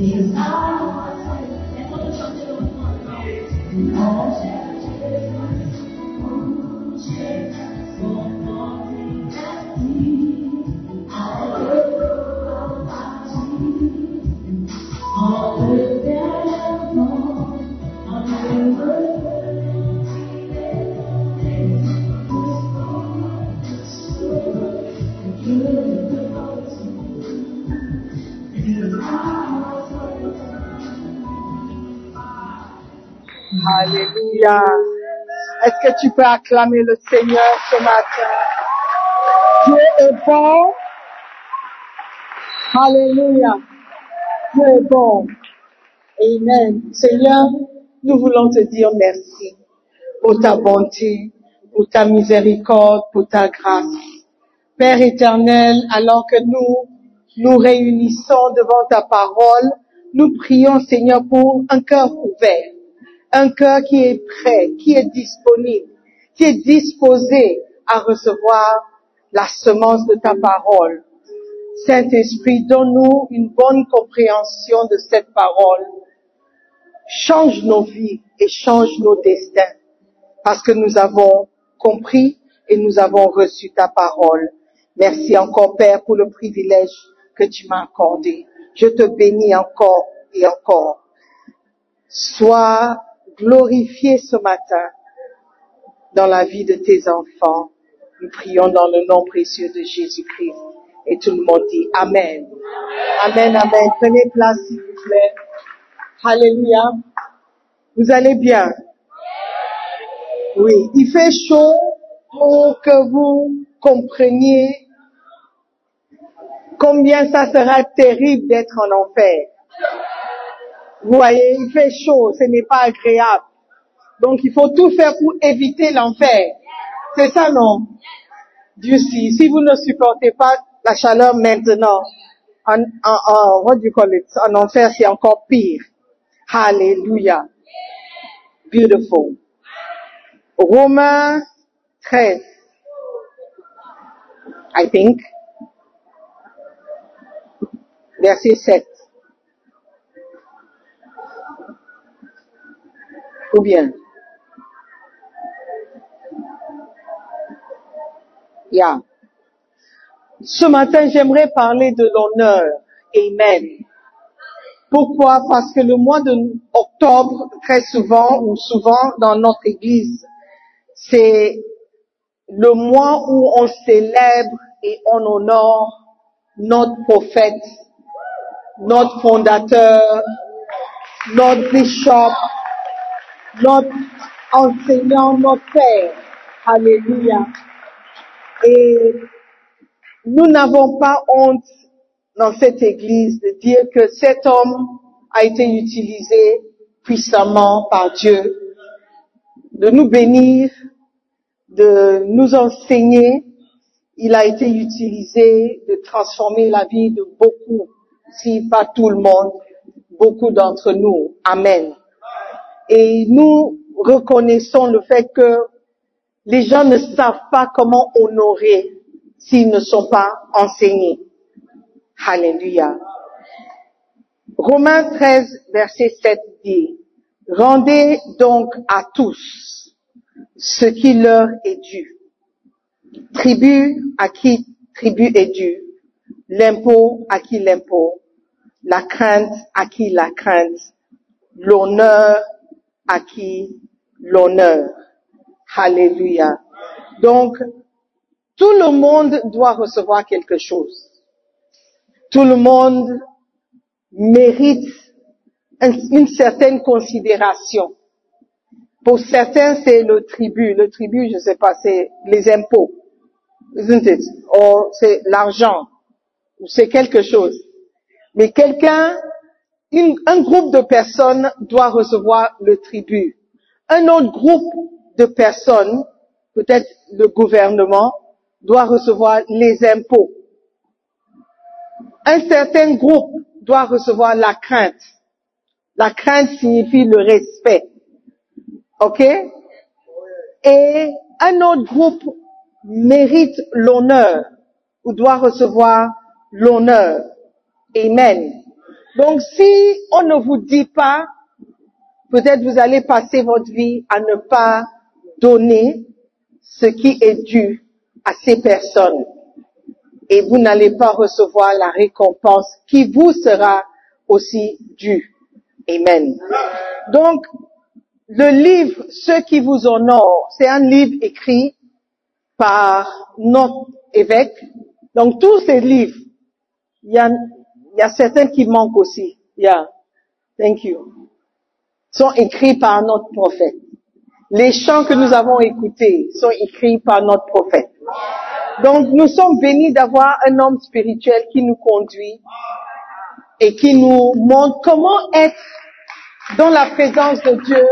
desire. Alléluia. Est-ce que tu peux acclamer le Seigneur ce matin? Dieu est bon. Alléluia. Dieu est bon. Amen. Seigneur, nous voulons te dire merci pour ta bonté, pour ta miséricorde, pour ta grâce. Père éternel, alors que nous nous réunissons devant ta parole, nous prions Seigneur pour un cœur ouvert, un cœur qui est prêt, qui est disponible, qui est disposé à recevoir la semence de ta parole. Saint-Esprit, donne-nous une bonne compréhension de cette parole. Change nos vies et change nos destins parce que nous avons compris et nous avons reçu ta parole. Merci encore, Père, pour le privilège que tu m'as accordé. Je te bénis encore et encore. Sois glorifié ce matin dans la vie de tes enfants. Nous prions dans le nom précieux de Jésus-Christ. Et tout le monde dit Amen. Amen, Amen. Prenez place, s'il vous plaît. Alléluia. Vous allez bien? Oui. Il fait chaud pour que vous compreniez combien ça sera terrible d'être en enfer. Vous voyez, il fait chaud, ce n'est pas agréable. Donc il faut tout faire pour éviter l'enfer. C'est ça, non? Dieu si, si vous ne supportez pas la chaleur maintenant, en, en, en, what do you call it? En enfer, c'est encore pire. Hallelujah. Beautiful. Romains 13. I think. Verset 7. Ou bien? Yeah. Ce matin, j'aimerais parler de l'honneur. Amen. Pourquoi? Parce que le mois d'octobre, très souvent ou souvent dans notre église, c'est le mois où on célèbre et on honore notre prophète, notre fondateur, notre bishop, notre enseignant, notre père. Alléluia. Et nous n'avons pas honte dans cette église de dire que cet homme a été utilisé puissamment par Dieu, de nous bénir, de nous enseigner. Il a été utilisé de transformer la vie de beaucoup, si pas tout le monde, beaucoup d'entre nous. Amen. Et nous reconnaissons le fait que les gens ne savent pas comment honorer s'ils ne sont pas enseignés. Alléluia. Romains 13, verset 7 dit, Rendez donc à tous ce qui leur est dû. Tribu à qui tribu est dû. L'impôt à qui l'impôt. La crainte à qui la crainte. L'honneur à l'honneur. Alléluia. Donc, tout le monde doit recevoir quelque chose. Tout le monde mérite un- une certaine considération. Pour certains, c'est le tribut. Le tribut, je sais pas, c'est les impôts. Isn't it? Or, c'est l'argent. Ou c'est quelque chose. Mais quelqu'un, un groupe de personnes doit recevoir le tribut. Un autre groupe de personnes, peut-être le gouvernement, doit recevoir les impôts. Un certain groupe doit recevoir la crainte. La crainte signifie le respect. OK? Et un autre groupe mérite l'honneur ou doit recevoir l'honneur. Amen. Donc si on ne vous dit pas, peut-être vous allez passer votre vie à ne pas donner ce qui est dû à ces personnes. et vous n'allez pas recevoir la récompense qui vous sera aussi due. Amen. Donc, le livre Ceux qui vous honorent, c'est un livre écrit par notre évêque. Donc, tous ces livres, il y a, y a certains qui manquent aussi. Yeah. Thank you. Sont écrits par notre prophète. Les chants que nous avons écoutés sont écrits par notre prophète. Donc, nous sommes bénis d'avoir un homme spirituel qui nous conduit et qui nous montre comment être dans la présence de Dieu,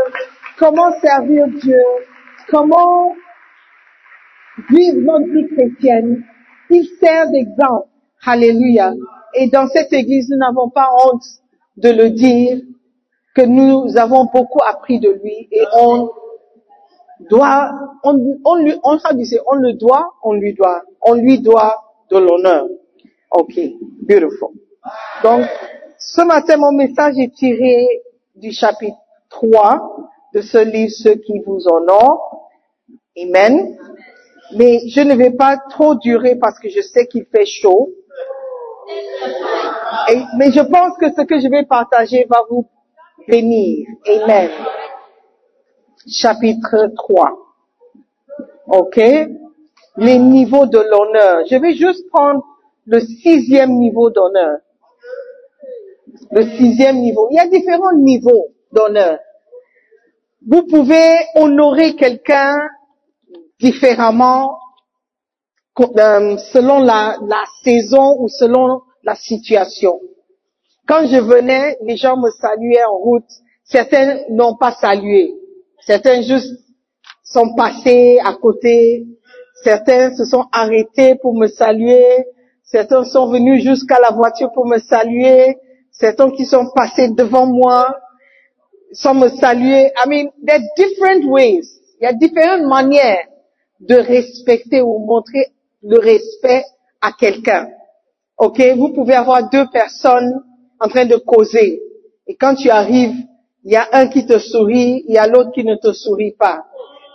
comment servir Dieu, comment vivre notre vie chrétienne. Il sert d'exemple. Alléluia. Et dans cette église, nous n'avons pas honte de le dire que nous avons beaucoup appris de lui et on doit, on, on lui, on, le doit, on lui doit, on lui doit de l'honneur. Ok, beautiful. Donc, ce matin, mon message est tiré du chapitre 3 de ce livre, Ceux qui vous honorent. Amen. Mais je ne vais pas trop durer parce que je sais qu'il fait chaud. Mais je pense que ce que je vais partager va vous bénir. Amen. Chapitre 3. OK? Les niveaux de l'honneur. Je vais juste prendre le sixième niveau d'honneur. Le sixième niveau. Il y a différents niveaux d'honneur. Vous pouvez honorer quelqu'un différemment euh, selon la, la saison ou selon la situation. Quand je venais, les gens me saluaient en route. Certains n'ont pas salué. Certains juste sont passés à côté. Certains se sont arrêtés pour me saluer. Certains sont venus jusqu'à la voiture pour me saluer. Certains qui sont passés devant moi sans me saluer. I mean, there are different ways. Il y a différentes manières de respecter ou montrer le respect à quelqu'un. Ok, vous pouvez avoir deux personnes en train de causer. Et quand tu arrives, il y a un qui te sourit, il y a l'autre qui ne te sourit pas.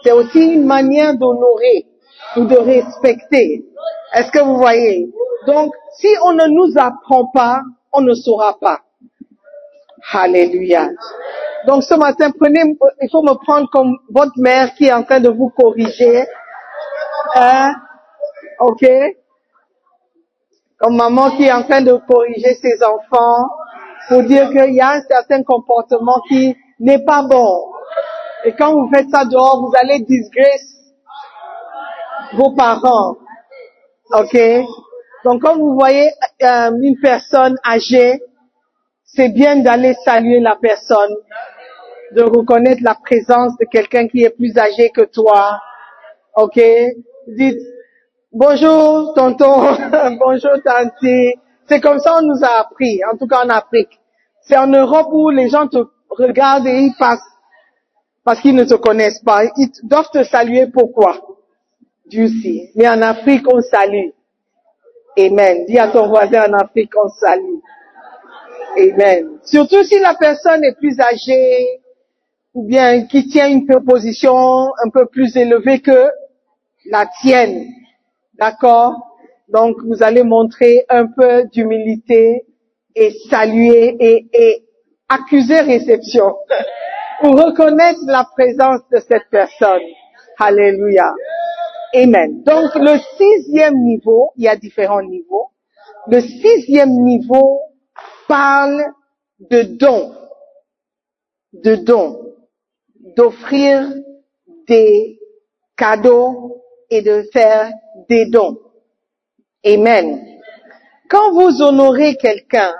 C'est aussi une manière d'honorer ou de respecter. Est-ce que vous voyez? Donc, si on ne nous apprend pas, on ne saura pas. Alléluia. Donc ce matin, prenez, il faut me prendre comme votre mère qui est en train de vous corriger. Hein? Ok? Comme maman qui est en train de corriger ses enfants pour dire qu'il y a un certain comportement qui n'est pas bon. Et quand vous faites ça dehors, vous allez disgrace vos parents. Ok? Donc quand vous voyez euh, une personne âgée, c'est bien d'aller saluer la personne, de reconnaître la présence de quelqu'un qui est plus âgé que toi. Ok? Bonjour tonton, bonjour tanti. C'est comme ça on nous a appris, en tout cas en Afrique. C'est en Europe où les gens te regardent et ils passent parce qu'ils ne te connaissent pas. Ils doivent te saluer pourquoi? Dieu sait. Mais en Afrique, on salue. Amen. Dis à ton voisin en Afrique, on salue. Amen. Surtout si la personne est plus âgée ou bien qui tient une position un peu plus élevée que la tienne. D'accord Donc, vous allez montrer un peu d'humilité et saluer et, et accuser réception ou reconnaître la présence de cette personne. Alléluia. Amen. Donc, le sixième niveau, il y a différents niveaux. Le sixième niveau parle de dons, de dons, d'offrir des cadeaux et de faire des dons. Amen. Quand vous honorez quelqu'un,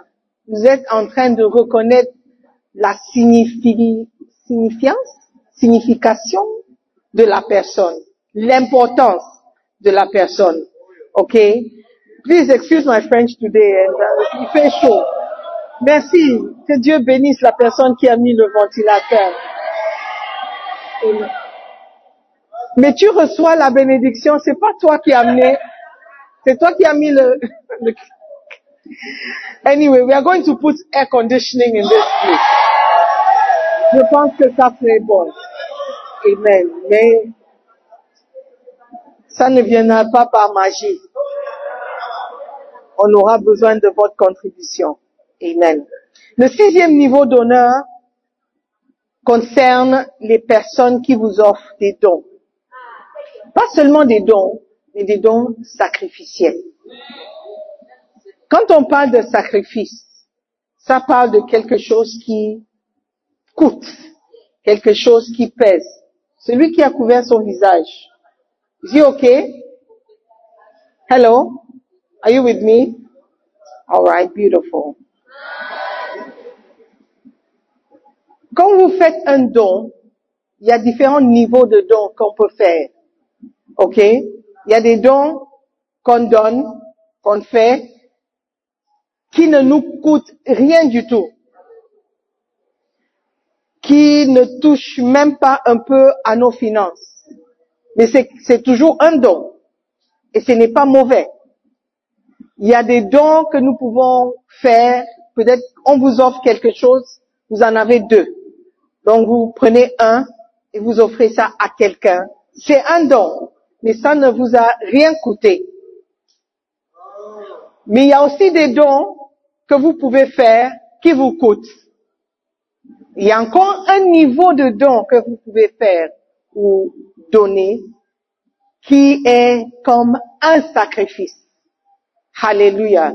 vous êtes en train de reconnaître la signifi- signifiance, signification de la personne, l'importance de la personne. OK? Please excuse my French today. uh, il fait chaud. Merci. Que Dieu bénisse la personne qui a mis le ventilateur. Mais tu reçois la bénédiction, c'est pas toi qui as amené, c'est toi qui as mis le, Anyway, we are going to put air conditioning in this place. Je pense que ça serait bon. Amen. Mais ça ne viendra pas par magie. on aura besoin de votre contribution. Amen. Le sixième niveau d'honneur concerne les personnes qui vous offrent des dons. Pas seulement des dons, mais des dons sacrificiels. Quand on parle de sacrifice, ça parle de quelque chose qui coûte, quelque chose qui pèse. Celui qui a couvert son visage. Is he? Hello? Are you with me? Alright, beautiful. Quand vous faites un don, il y a différents niveaux de dons qu'on peut faire. OK? Il y a des dons qu'on donne, qu'on fait, qui ne nous coûtent rien du tout. Qui ne touchent même pas un peu à nos finances. Mais c'est, toujours un don. Et ce n'est pas mauvais. Il y a des dons que nous pouvons faire. Peut-être on vous offre quelque chose, vous en avez deux. Donc vous prenez un et vous offrez ça à quelqu'un. C'est un don, mais ça ne vous a rien coûté. Mais il y a aussi des dons que vous pouvez faire qui vous coûtent. Il y a encore un niveau de don que vous pouvez faire ou donner qui est comme un sacrifice. Alléluia.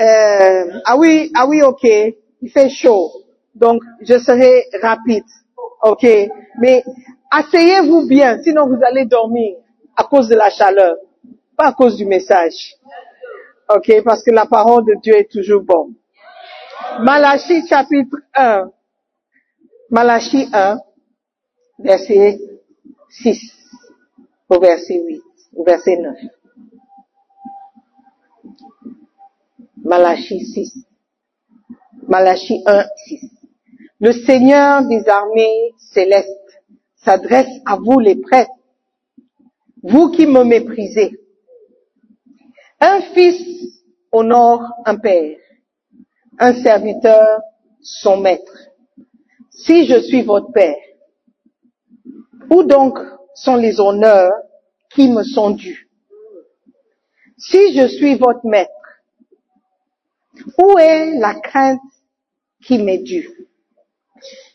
Euh, ah oui, ah oui, ok. Il fait chaud. Donc, je serai rapide. Ok. Mais asseyez-vous bien, sinon vous allez dormir à cause de la chaleur, pas à cause du message. Ok, parce que la parole de Dieu est toujours bonne. Malachie chapitre 1. Malachie 1, verset 6 au verset 8, au verset 9. Malachie 6. Malachie 1, 6. Le Seigneur des armées célestes s'adresse à vous les prêtres, vous qui me méprisez. Un fils honore un père, un serviteur son maître. Si je suis votre père, où donc sont les honneurs qui me sont dus? Si je suis votre maître, où est la crainte qui m'est due?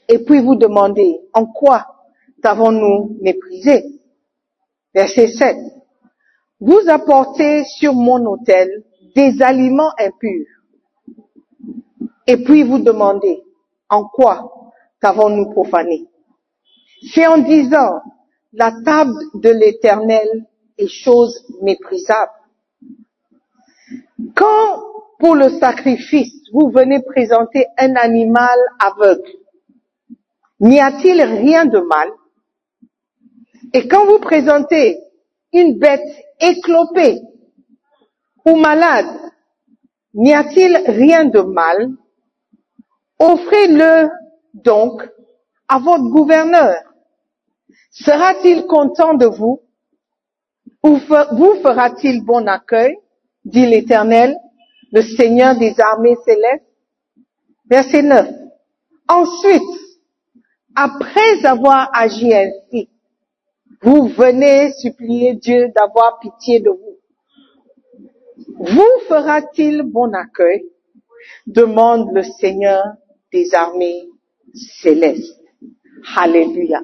Et puis vous demandez, en quoi t'avons-nous méprisé Verset 7. Vous apportez sur mon autel des aliments impurs. Et puis vous demandez, en quoi t'avons-nous profané C'est en disant, la table de l'éternel est chose méprisable. Quand pour le sacrifice, vous venez présenter un animal aveugle, n'y a-t-il rien de mal? Et quand vous présentez une bête éclopée ou malade, n'y a-t-il rien de mal? Offrez-le donc à votre gouverneur. Sera-t-il content de vous? Ou vous fera-t-il bon accueil? Dit l'Éternel, le Seigneur des armées célestes. Verset 9. Ensuite, après avoir agi ainsi, vous venez supplier Dieu d'avoir pitié de vous. Vous fera-t-il bon accueil? Demande le Seigneur des armées célestes. Alléluia.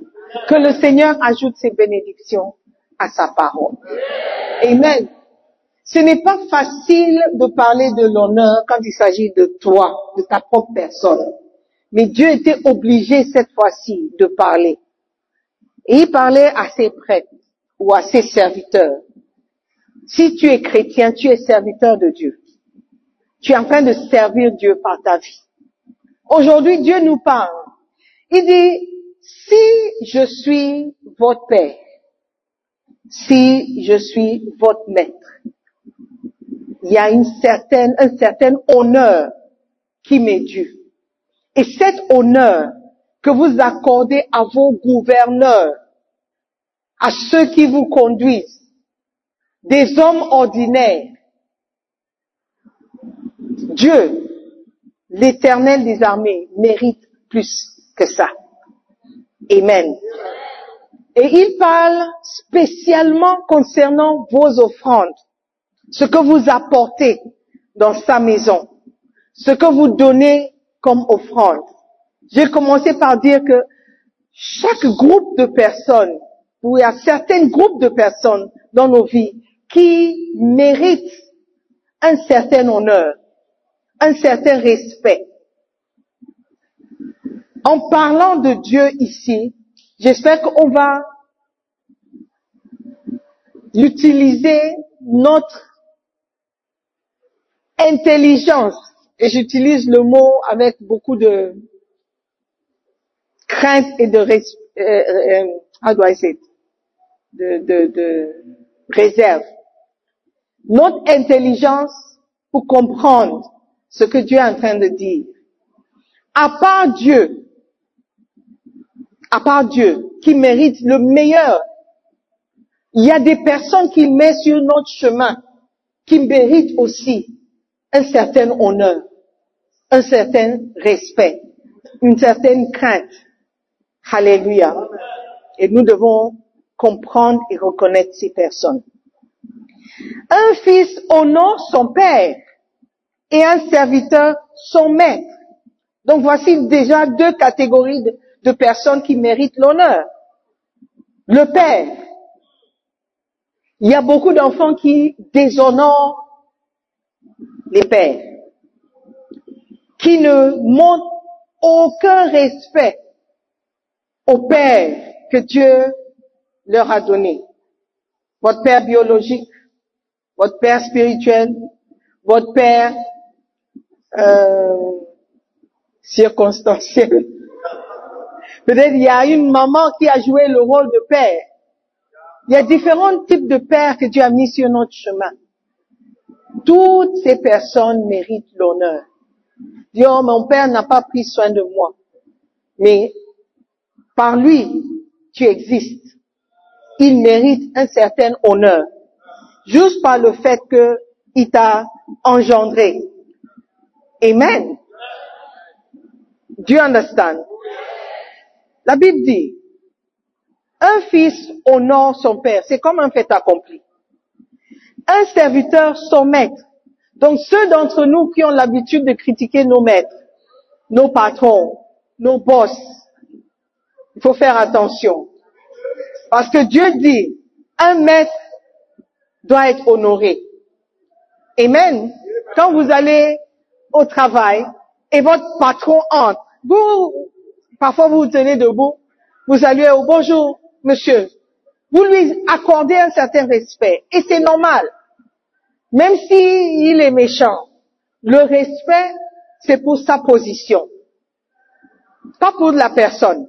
Que le Seigneur ajoute ses bénédictions à sa parole. Amen. Ce n'est pas facile de parler de l'honneur quand il s'agit de toi, de ta propre personne. Mais Dieu était obligé cette fois-ci de parler. Et il parlait à ses prêtres ou à ses serviteurs. Si tu es chrétien, tu es serviteur de Dieu. Tu es en train de servir Dieu par ta vie. Aujourd'hui, Dieu nous parle. Il dit, si je suis votre père, si je suis votre maître, il y a une certaine, un certain honneur qui m'est dû. Et cet honneur que vous accordez à vos gouverneurs, à ceux qui vous conduisent, des hommes ordinaires, Dieu, l'éternel des armées, mérite plus que ça. Amen. Et il parle spécialement concernant vos offrandes. ce que vous apportez dans sa maison, ce que vous donnez comme offrande. J'ai commencé par dire que chaque groupe de personnes, ou il y a certains groupes de personnes dans nos vies qui méritent un certain honneur, un certain respect. En parlant de Dieu ici, j'espère qu'on va utiliser notre intelligence, et j'utilise le mot avec beaucoup de et de, euh, euh, how do I say de, de, de réserve. Notre intelligence pour comprendre ce que Dieu est en train de dire. À part Dieu, à part Dieu, qui mérite le meilleur, il y a des personnes qui mettent sur notre chemin, qui méritent aussi un certain honneur, un certain respect, une certaine crainte. Alléluia. Et nous devons comprendre et reconnaître ces personnes. Un fils honore son père et un serviteur son maître. Donc voici déjà deux catégories de, de personnes qui méritent l'honneur. Le père. Il y a beaucoup d'enfants qui déshonorent les pères, qui ne montrent aucun respect au père que Dieu leur a donné. Votre père biologique, votre père spirituel, votre père euh, circonstanciel. Peut-être il y a une maman qui a joué le rôle de père. Il y a différents types de pères que Dieu a mis sur notre chemin. Toutes ces personnes méritent l'honneur. Dieu, oh, mon père n'a pas pris soin de moi. Mais par lui, tu existes. Il mérite un certain honneur. Juste par le fait qu'il t'a engendré. Amen. Do you understand? La Bible dit, un fils honore son père. C'est comme un fait accompli. Un serviteur son maître. Donc ceux d'entre nous qui ont l'habitude de critiquer nos maîtres, nos patrons, nos boss, il faut faire attention. Parce que Dieu dit, un maître doit être honoré. Amen. Quand vous allez au travail et votre patron entre, vous, parfois vous vous tenez debout, vous saluez au bonjour, monsieur. Vous lui accordez un certain respect et c'est normal. Même s'il est méchant, le respect, c'est pour sa position, pas pour la personne.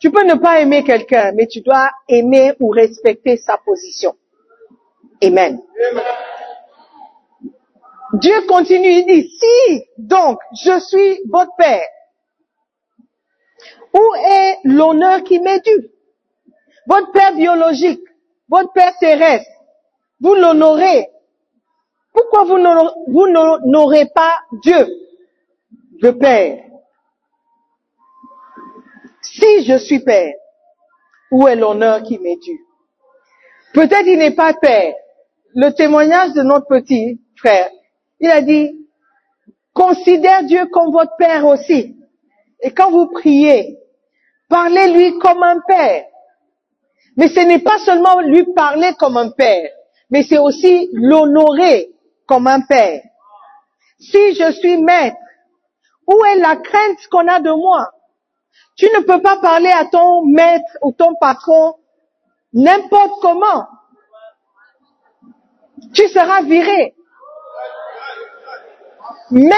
Tu peux ne pas aimer quelqu'un, mais tu dois aimer ou respecter sa position. Amen. Dieu continue, il dit, si donc je suis votre père, où est l'honneur qui m'est dû? Votre père biologique, votre père terrestre, vous l'honorez. Pourquoi vous n'honor- vous n'honorez pas Dieu, le Père? Si je suis Père, où est l'honneur qui m'est dû? Peut-être il n'est pas Père. Le témoignage de notre petit frère, il a dit, considère Dieu comme votre Père aussi. Et quand vous priez, parlez-lui comme un Père. Mais ce n'est pas seulement lui parler comme un Père, mais c'est aussi l'honorer comme un Père. Si je suis maître, où est la crainte qu'on a de moi? Tu ne peux pas parler à ton maître ou ton patron n'importe comment. Tu seras viré. Même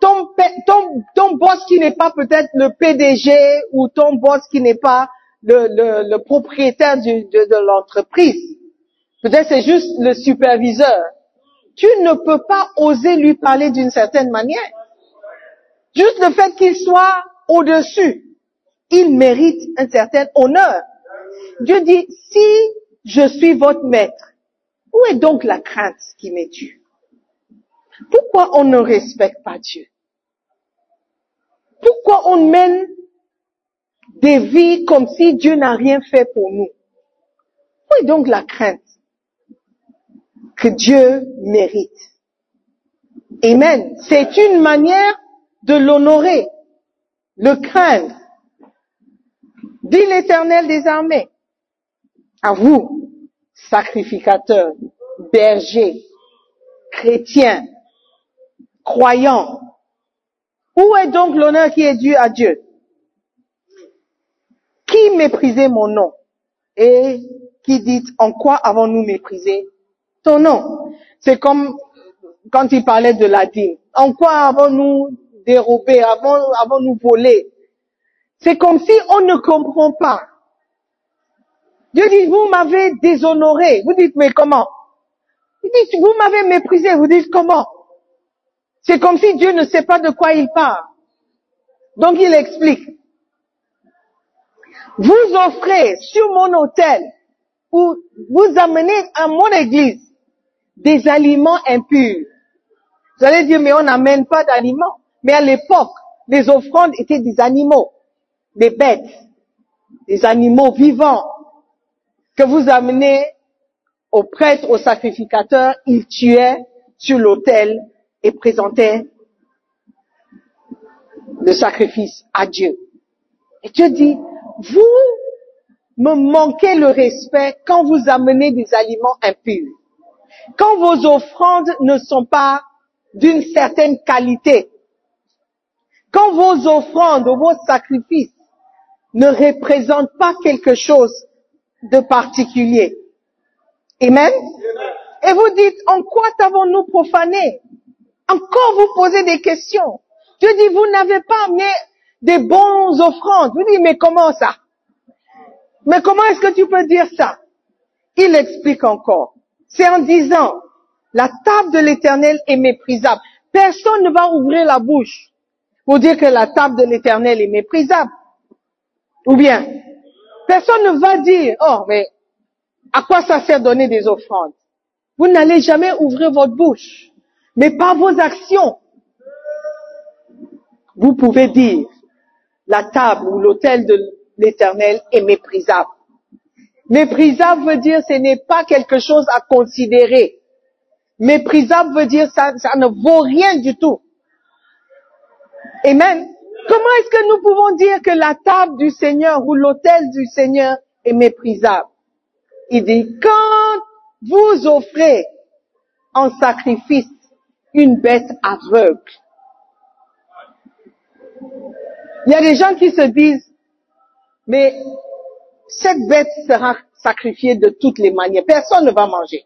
ton, ton, ton boss qui n'est pas peut-être le PDG ou ton boss qui n'est pas le, propriétaire de, de l'entreprise. Peut-être c'est juste le superviseur. Tu ne peux pas oser lui parler d'une certaine manière. Juste le fait qu'il soit au-dessus, il mérite un certain honneur. Dieu dit, si je suis votre maître, où est donc la crainte qui m'est due? Pourquoi on ne respecte pas Dieu? Pourquoi on mène des vies comme si Dieu n'a rien fait pour nous? Où est donc la crainte? que Dieu mérite? Amen. C'est une manière de l'honorer, le craindre. Dit l'Éternel des armées, à vous, sacrificateurs, bergers, chrétiens, croyants, où est donc l'honneur qui est dû à Dieu? Qui méprisait mon nom? Et qui dit, en quoi avons-nous méprisé ton nom? C'est comme quand il parlait de la dîme. En quoi avons-nous dérobé Avons- Avons-nous volé C'est comme si on ne comprend pas. Dieu dit, vous m'avez déshonoré. Vous dites, mais comment? Il dit, vous m'avez méprisé. Vous dites, comment? C'est comme si Dieu ne sait pas de quoi il parle. Donc il explique. Vous offrez sur mon autel ou vous amenez à mon église des aliments impurs. Vous allez dire, mais on n'amène pas d'aliments. Mais à l'époque, les offrandes étaient des animaux, des bêtes, des animaux vivants que vous amenez au prêtre, au sacrificateur, il tuait sur l'autel et présentait le sacrifice à Dieu. Et Dieu dit, vous me manquez le respect quand vous amenez des aliments impurs. Quand vos offrandes ne sont pas d'une certaine qualité. Quand vos offrandes ou vos sacrifices ne représentent pas quelque chose de particulier. Amen? Et vous dites, en quoi t'avons-nous profané? Encore vous posez des questions. Dieu dit, vous n'avez pas amené des bons offrandes. Vous dites, mais comment ça? Mais comment est-ce que tu peux dire ça? Il explique encore. C'est en disant, la table de l'éternel est méprisable. Personne ne va ouvrir la bouche pour dire que la table de l'éternel est méprisable. Ou bien, personne ne va dire, oh, mais à quoi ça sert donner des offrandes? Vous n'allez jamais ouvrir votre bouche, mais par vos actions, vous pouvez dire, la table ou l'autel de l'éternel est méprisable. Méprisable veut dire ce n'est pas quelque chose à considérer. Méprisable veut dire ça ne vaut rien du tout. Amen. Comment est-ce que nous pouvons dire que la table du Seigneur ou l'autel du Seigneur est méprisable? Il dit, quand vous offrez en sacrifice une bête aveugle, il y a des gens qui se disent, mais cette bête sera sacrifiée de toutes les manières. Personne ne va manger.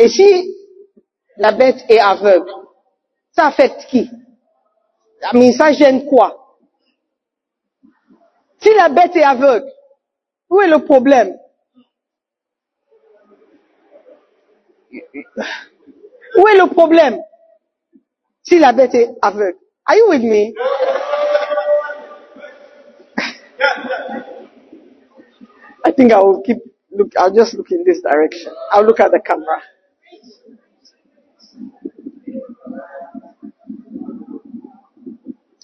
Et si la bête est aveugle, ça affecte qui? Mais ça gêne quoi? Si la bête est aveugle, où est le problème? Où est le problème? Si la bête est aveugle Are you with me? I think I will keep look. I'll just look in this direction. I'll look at the camera.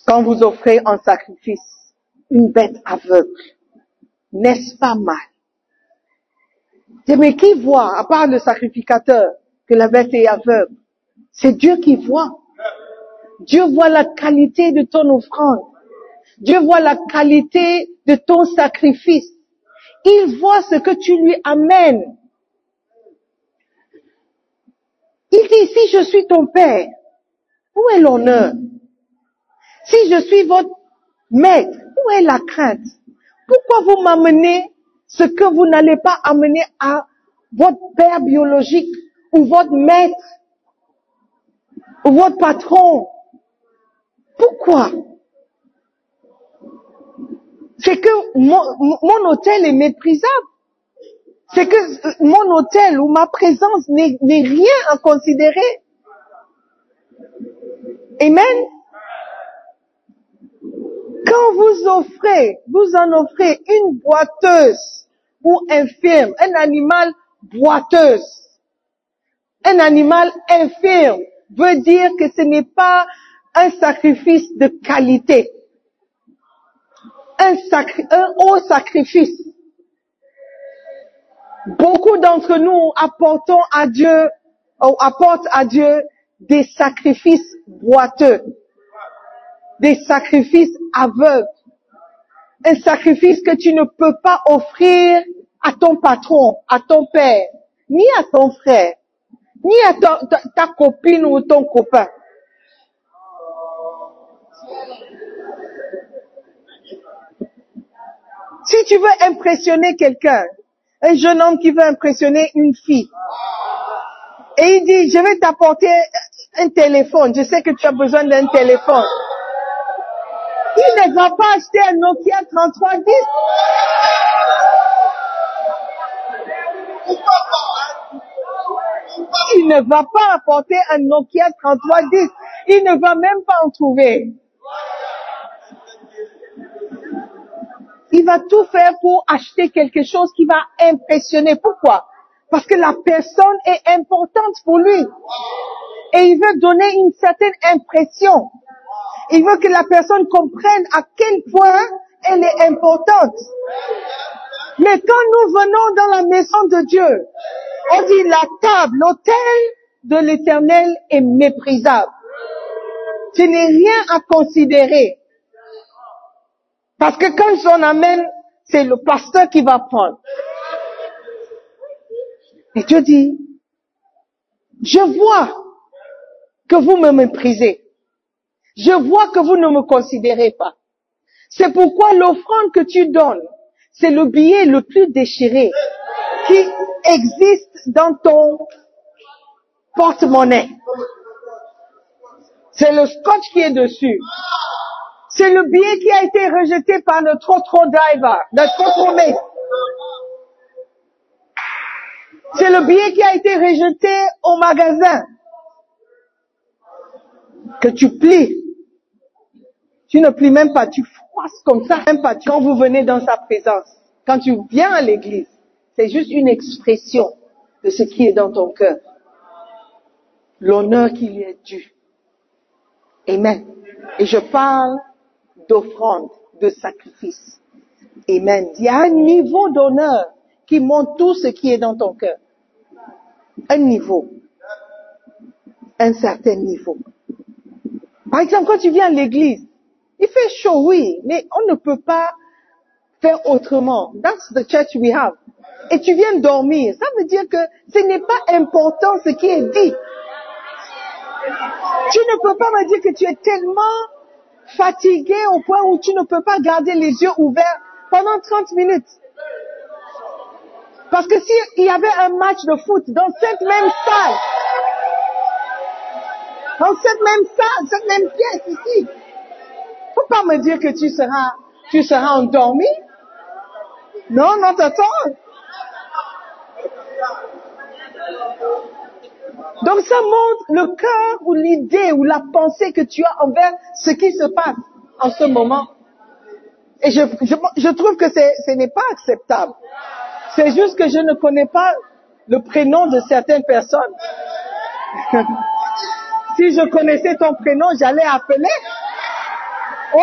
Quand vous offrez en sacrifice une bête aveugle, n'est-ce pas mal? Mais qui voit, à part le sacrificateur, que la bête est aveugle? C'est Dieu qui voit. Dieu voit la qualité de ton offrande. Dieu voit la qualité de ton sacrifice. Il voit ce que tu lui amènes. Il dit, si je suis ton père, où est l'honneur? Si je suis votre maître, où est la crainte? Pourquoi vous m'amenez ce que vous n'allez pas amener à votre père biologique ou votre maître ou votre patron? Pourquoi? C'est que mon, hôtel est méprisable. C'est que mon hôtel ou ma présence n'est rien à considérer. Amen. Quand vous offrez, vous en offrez une boiteuse ou infirme, un animal boiteuse, un animal infirme veut dire que ce n'est pas un sacrifice de qualité. Un, un haut sacrifice. Beaucoup d'entre nous apportons à Dieu, ou apportent à Dieu des sacrifices boiteux, des sacrifices aveugles, un sacrifice que tu ne peux pas offrir à ton patron, à ton père, ni à ton frère, ni à ta, copine ou ton copain. Si tu veux impressionner quelqu'un, un jeune homme qui veut impressionner une fille, et il dit, je vais t'apporter un téléphone, je sais que tu as besoin d'un téléphone. Il ne va pas acheter un Nokia 3310. Il ne va pas apporter un Nokia 3310. Il ne va même pas en trouver. Il va tout faire pour acheter quelque chose qui va impressionner. Pourquoi? Parce que la personne est importante pour lui. Et il veut donner une certaine impression. Il veut que la personne comprenne à quel point elle est importante. Mais quand nous venons dans la maison de Dieu, on dit la table, l'autel de l'éternel est méprisable. Ce n'est rien à considérer. Parce que quand on amène, c'est le pasteur qui va prendre. Et Dieu dit, je vois que vous me méprisez. Je vois que vous ne me considérez pas. C'est pourquoi l'offrande que tu donnes, c'est le billet le plus déchiré qui existe dans ton porte-monnaie. C'est le scotch qui est dessus. C'est le billet qui a été rejeté par le trop driver, le trop. C'est le billet qui a été rejeté au magasin. Que tu plies. Tu ne plies même pas, tu froisses comme ça, même pas. Quand vous venez dans sa présence, quand tu viens à l'église, c'est juste une expression de ce qui est dans ton cœur. L'honneur qui lui est dû. Amen. Et je parle d'offrande, de sacrifice. Amen. Il y a un niveau d'honneur qui montre tout ce qui est dans ton cœur. Un niveau. Un certain niveau. Par exemple, quand tu viens à l'église, il fait chaud, oui, mais on ne peut pas faire autrement. That's the church we have. Et tu viens dormir. Ça veut dire que ce n'est pas important ce qui est dit. Tu ne peux pas me dire que tu es tellement fatigué au point où tu ne peux pas garder les yeux ouverts pendant 30 minutes. Parce que s'il y avait un match de foot dans cette même salle, dans cette même salle, cette même pièce ici, pas me dire que tu seras, tu seras endormi. Non, non, t'attends. Donc ça montre le cœur ou l'idée ou la pensée que tu as envers ce qui se passe en ce moment. Et je, je, je trouve que ce n'est pas acceptable. C'est juste que je ne connais pas le prénom de certaines personnes. si je connaissais ton prénom, j'allais appeler. Oh.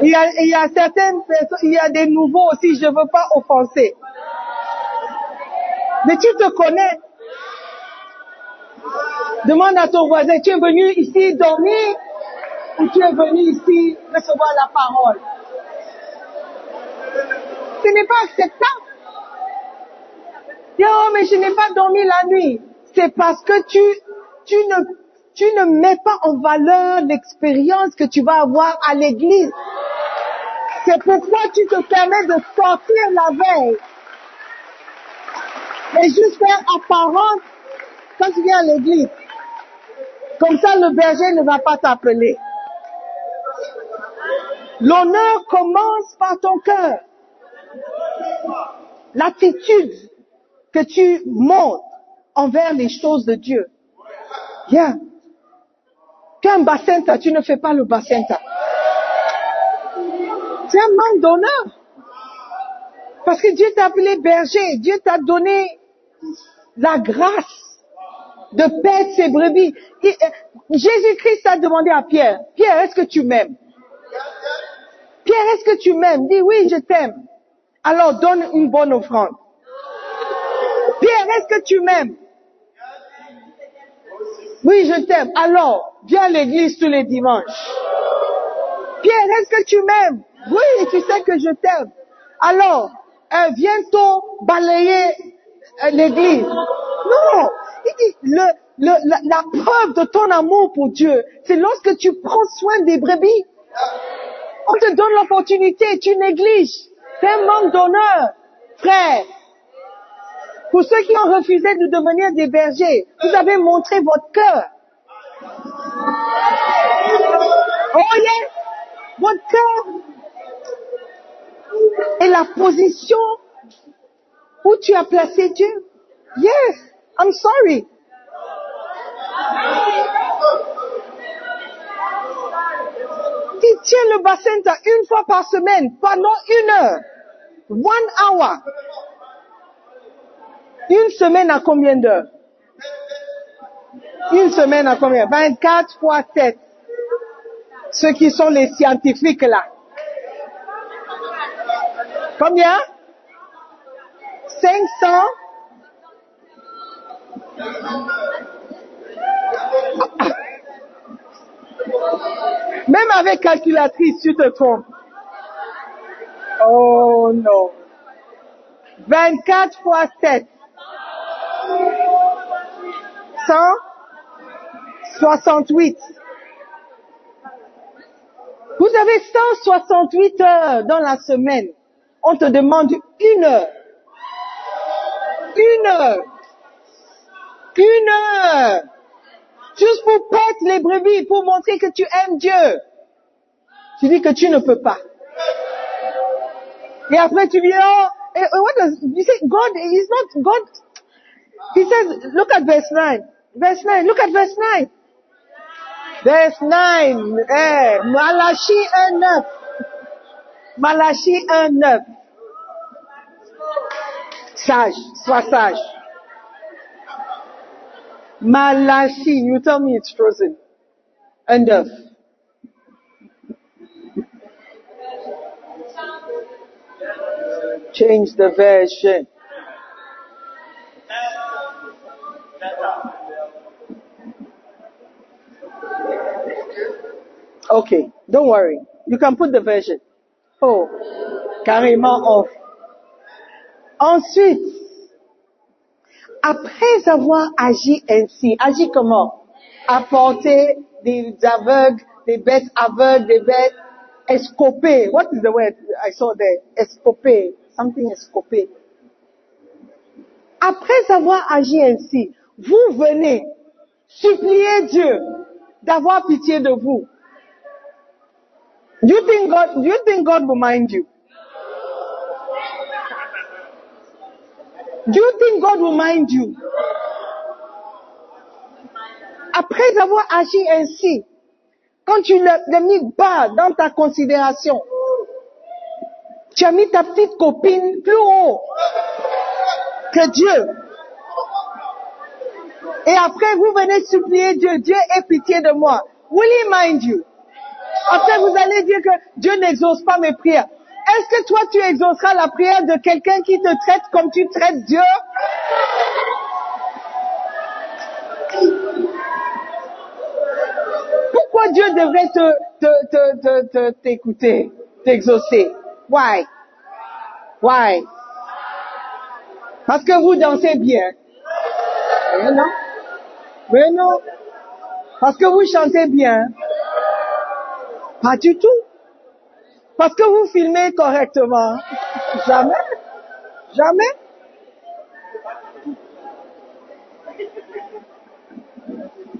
Il y a, il y a certaines personnes, il y a des nouveaux aussi, je veux pas offenser. Mais tu te connais. Demande à ton voisin, tu es venu ici dormir ou tu es venu ici recevoir la parole? Ce n'est pas acceptable. Oh, mais je n'ai pas dormi la nuit. C'est parce que tu, tu ne, tu ne mets pas en valeur l'expérience que tu vas avoir à l'église. C'est pourquoi tu te permets de sortir la veille. Et juste faire apparence quand tu viens à l'église. Comme ça, le berger ne va pas t'appeler. L'honneur commence par ton cœur. L'attitude que tu montres envers les choses de Dieu. Viens. Tu as un bassin, tu ne fais pas le bassin. C'est un manque d'honneur. Parce que Dieu t'a appelé berger. Dieu t'a donné la grâce de perdre ses brebis. Euh, Jésus-Christ a demandé à Pierre, Pierre, est-ce que tu m'aimes? Pierre, est-ce que tu m'aimes? Dis oui, je t'aime. Alors donne une bonne offrande. Pierre, est-ce que tu m'aimes? Oui, je t'aime. Alors, viens à l'église tous les dimanches. Pierre, est-ce que tu m'aimes? Oui, tu sais que je t'aime. Alors, euh, viens-toi balayer euh, l'église. Non, il dit, le, la preuve de ton amour pour Dieu, c'est lorsque tu prends soin des brebis. On te donne l'opportunité, tu négliges. C'est un manque d'honneur, frère. Pour ceux qui ont refusé de devenir des bergers, vous avez montré votre cœur. Yes, votre cœur et la position où tu as placé Dieu. Yes, I'm sorry. Tu tiens le bassin une fois par semaine pendant une heure. One hour. Une semaine à combien d'heures? Une semaine à combien? 24 fois 7. Ceux qui sont les scientifiques là. Combien? 500 Même avec calculatrice, tu te trompes. Oh non. 24 fois 7. 168. Vous avez 168 heures dans la semaine. On te demande une heure. Une heure. Une heure. Juste pour pète les brebis, pour montrer que tu aimes Dieu. Tu dis que tu ne peux pas. Et après tu dis, oh, eh, what does, you say God is not, God, he says, look at verse 9. Verse 9, look at verse 9. Verse 9, eh, Malachi 1, 9. Malachi 1, 9. Sage, sois sage. Malachi, you tell me it's frozen. Un œuf. Change the version. Okay, don't worry. You can put the version. Oh, carrément off. Ensuite, après avoir agi ainsi, agi comment? Apporter des aveugles, des bêtes aveugles, des bêtes escopées. What is the word I saw there? Escopées. Something escopé. Après avoir agi ainsi, vous venez supplier Dieu d'avoir pitié de vous. Do you think God, do you think God will mind you? Do you think God will mind you? Après avoir agi ainsi, quand tu l'as mis bas dans ta considération, tu as mis ta petite copine plus haut que Dieu. Et après, vous venez supplier Dieu, Dieu aie pitié de moi. Will he mind you? Après, vous allez dire que Dieu n'exauce pas mes prières. Est-ce que toi, tu exauceras la prière de quelqu'un qui te traite comme tu traites Dieu? Pourquoi Dieu devrait te, te, te, te, te- t'écouter, t'exaucer? Why? Why? Parce que vous dansez bien. Mais non? Mais non? Parce que vous chantez bien. Pas du tout. Parce que vous filmez correctement. Jamais. Jamais.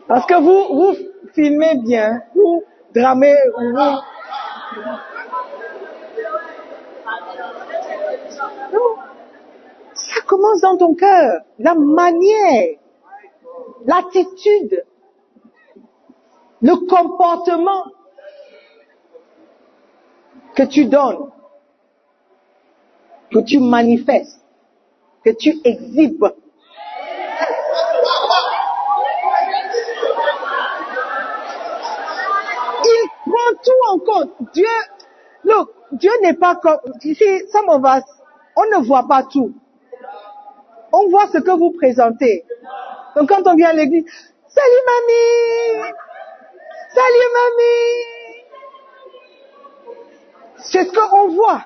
Parce que vous, vous filmez bien. Vous dramez, vous. Ça commence dans ton cœur. La manière, l'attitude, le comportement que tu donnes, que tu manifestes, que tu exhibes. Il prend tout en compte. Dieu, look, Dieu n'est pas comme, see, some of us, On ne voit pas tout. On voit ce que vous présentez. Donc quand on vient à l'église, salut mamie, salut mamie. C'est ce qu'on voit.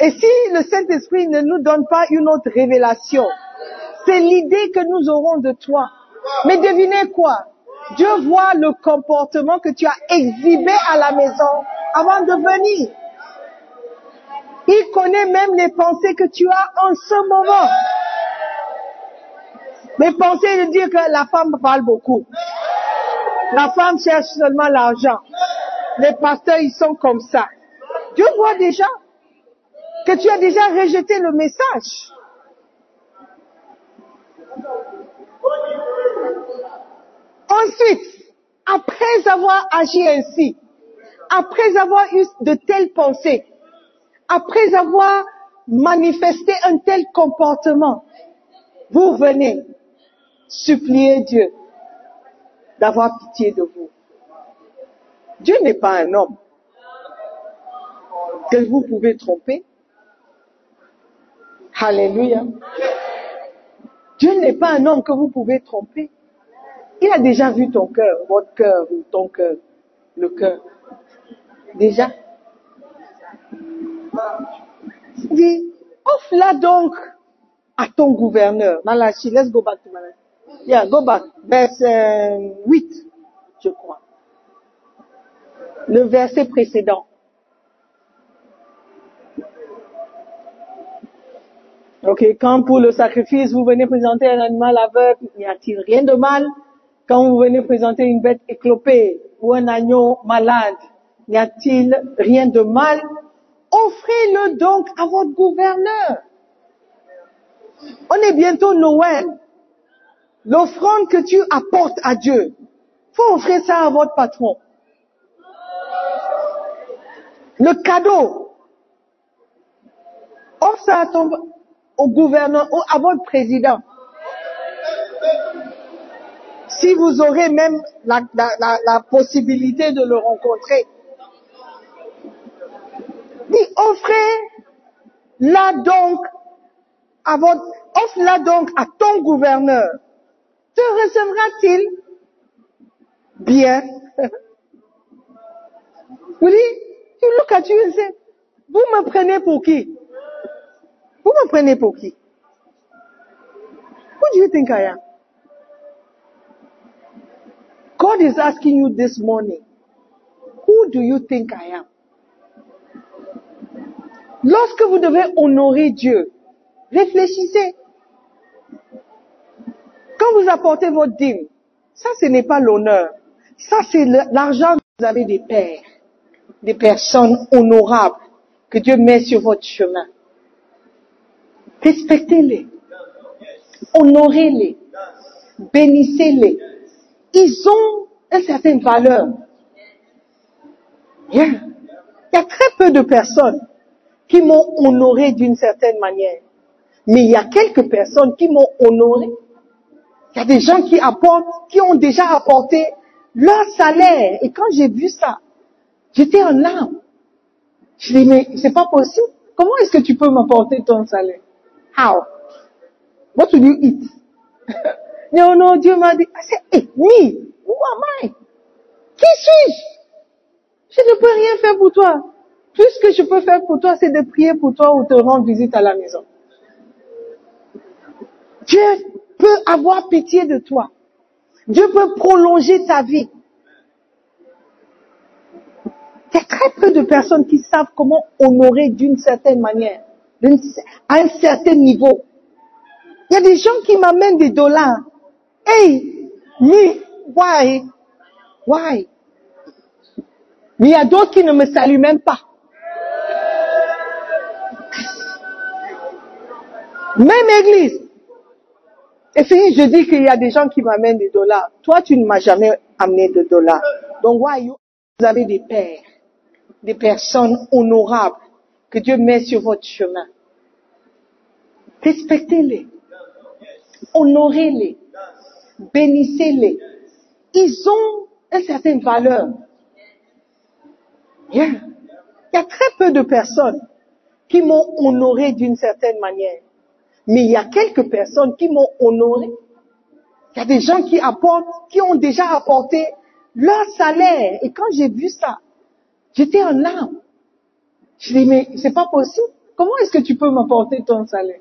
Et si le Saint-Esprit ne nous donne pas une autre révélation, c'est l'idée que nous aurons de toi. Mais devinez quoi? Dieu voit le comportement que tu as exhibé à la maison avant de venir. Il connaît même les pensées que tu as en ce moment. Les pensées de dire que la femme parle beaucoup. La femme cherche seulement l'argent. Les pasteurs, ils sont comme ça. Dieu voit déjà que tu as déjà rejeté le message. Ensuite, après avoir agi ainsi, après avoir eu de telles pensées, après avoir manifesté un tel comportement, vous venez supplier Dieu d'avoir pitié de vous. Dieu n'est pas un homme que vous pouvez tromper. Alléluia. Dieu n'est pas un homme que vous pouvez tromper. Il a déjà vu ton cœur, votre cœur ou ton cœur, le cœur. Déjà. Il dit, offre-la donc à ton gouverneur. Malachi, let's go back to Malachi. Yeah, go back. Verset 8, je crois. Le verset précédent. Ok, quand pour le sacrifice, vous venez présenter un animal aveugle, n'y a-t-il rien de mal? Quand vous venez présenter une bête éclopée ou un agneau malade, n'y a-t-il rien de mal? Offrez-le donc à votre gouverneur. On est bientôt Noël. L'offrande que tu apportes à Dieu, faut offrir ça à votre patron. Le cadeau, offre ça à ton, au gouverneur, ou à votre président. Si vous aurez même la, la, la, possibilité de le rencontrer. Dis, offrez-la donc à votre, offre-la donc à ton gouverneur. Te recevra-t-il? Bien? Dites, you look at you and say, vous me prenez pour qui? Vous me prenez pour qui? Who do you think I am? God is asking you this morning, who do you think I am? Lorsque vous devez honorer Dieu, réfléchissez. Quand vous apportez votre dîme, ça ce n'est pas l'honneur. Ça c'est l'argent que vous avez des pères, des personnes honorables que Dieu met sur votre chemin. Respectez-les. Honorez-les. Bénissez-les. Ils ont une certaine valeur. Il y a très peu de personnes qui m'ont honoré d'une certaine manière. Mais il y a quelques personnes qui m'ont honoré. Il y a des gens qui apportent, qui ont déjà apporté leur salaire. Et quand j'ai vu ça, j'étais en larmes. Je dis, mais c'est pas possible. Comment est-ce que tu peux m'apporter ton salaire? How? What will you eat? non, non, Dieu m'a dit, I said, hey, me, who am I? Qui suis-je? Je ne peux rien faire pour toi. Tout ce que je peux faire pour toi, c'est de prier pour toi ou te rendre visite à la maison. Dieu peut avoir pitié de toi. Dieu peut prolonger ta vie. Il y a très peu de personnes qui savent comment honorer d'une certaine manière, à un certain niveau. Il y a des gens qui m'amènent des dollars. Hey, me, why? Why? Mais il y a d'autres qui ne me saluent même pas. Même église. Et fini, je dis qu'il y a des gens qui m'amènent des dollars. Toi, tu ne m'as jamais amené de dollars. Donc, why you? Vous avez des pères, des personnes honorables que Dieu met sur votre chemin. Respectez-les. Honorez-les. Bénissez-les. Ils ont une certaine valeur. Il y a très peu de personnes qui m'ont honoré d'une certaine manière. Mais il y a quelques personnes qui m'ont honoré. Il y a des gens qui apportent, qui ont déjà apporté leur salaire. Et quand j'ai vu ça, j'étais en larmes. Je dis, mais c'est pas possible. Comment est-ce que tu peux m'apporter ton salaire?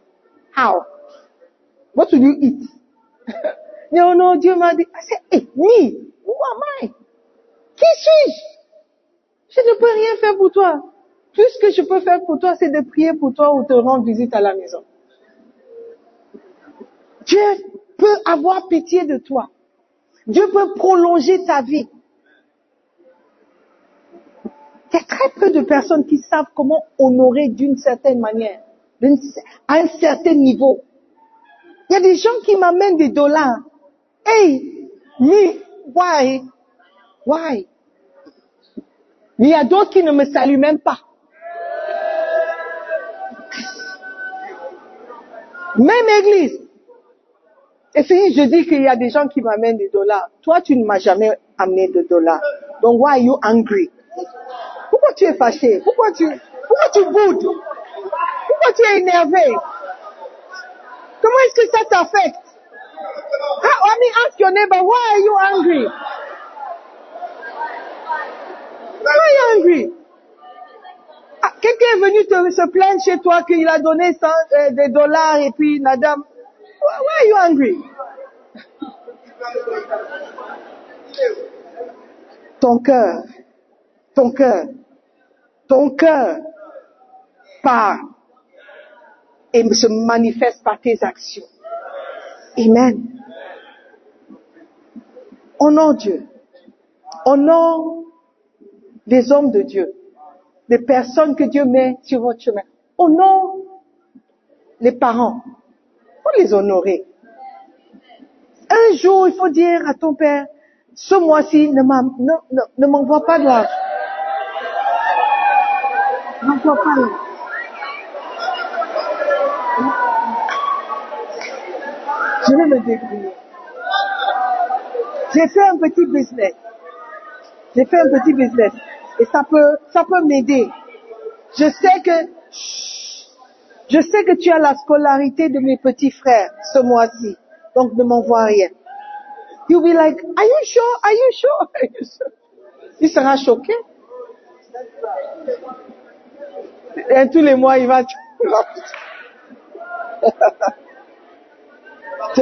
How? What will you eat? non, non, Dieu m'a dit, I said, hey, me, who am I? Qui suis-je? Je ne peux rien faire pour toi. Tout ce que je peux faire pour toi, c'est de prier pour toi ou te rendre visite à la maison. Dieu peut avoir pitié de toi. Dieu peut prolonger ta vie. Il y a très peu de personnes qui savent comment honorer d'une certaine manière, à un certain niveau. Il y a des gens qui m'amènent des dollars. Hey, me, why? Why? Mais il y a d'autres qui ne me saluent même pas. Même église. Et si je dis qu'il y a des gens qui m'amènent des dollars, toi tu ne m'as jamais amené de dollars. Donc why are you angry? Tu es fâché? Pourquoi tu, pourquoi tu boudes? Pourquoi tu es énervé? Comment est-ce que ça t'affecte? How, I mean, ask your neighbor, why are you angry? Why are you angry? Ah, Quelqu'un est venu te, se plaindre chez toi qu'il a donné 100, euh, des dollars et puis la dame, why, why are you angry? Ton cœur, ton cœur, ton cœur part et se manifeste par tes actions. Amen. Honore Dieu. Honore les hommes de Dieu, les personnes que Dieu met sur votre chemin. Honore les parents. faut les honorer. Un jour, il faut dire à ton père, ce mois-ci, ne m'envoie pas de. Pas l'argent. Je vais me débrouiller. J'ai fait un petit business. J'ai fait un petit business. Et ça peut, ça peut m'aider. Je sais que, je sais que tu as la scolarité de mes petits frères ce mois-ci. Donc ne m'envoie rien. You'll be like, are you sure? Are you sure? Are you sure? Il sera choqué. Et tous les mois, il va, te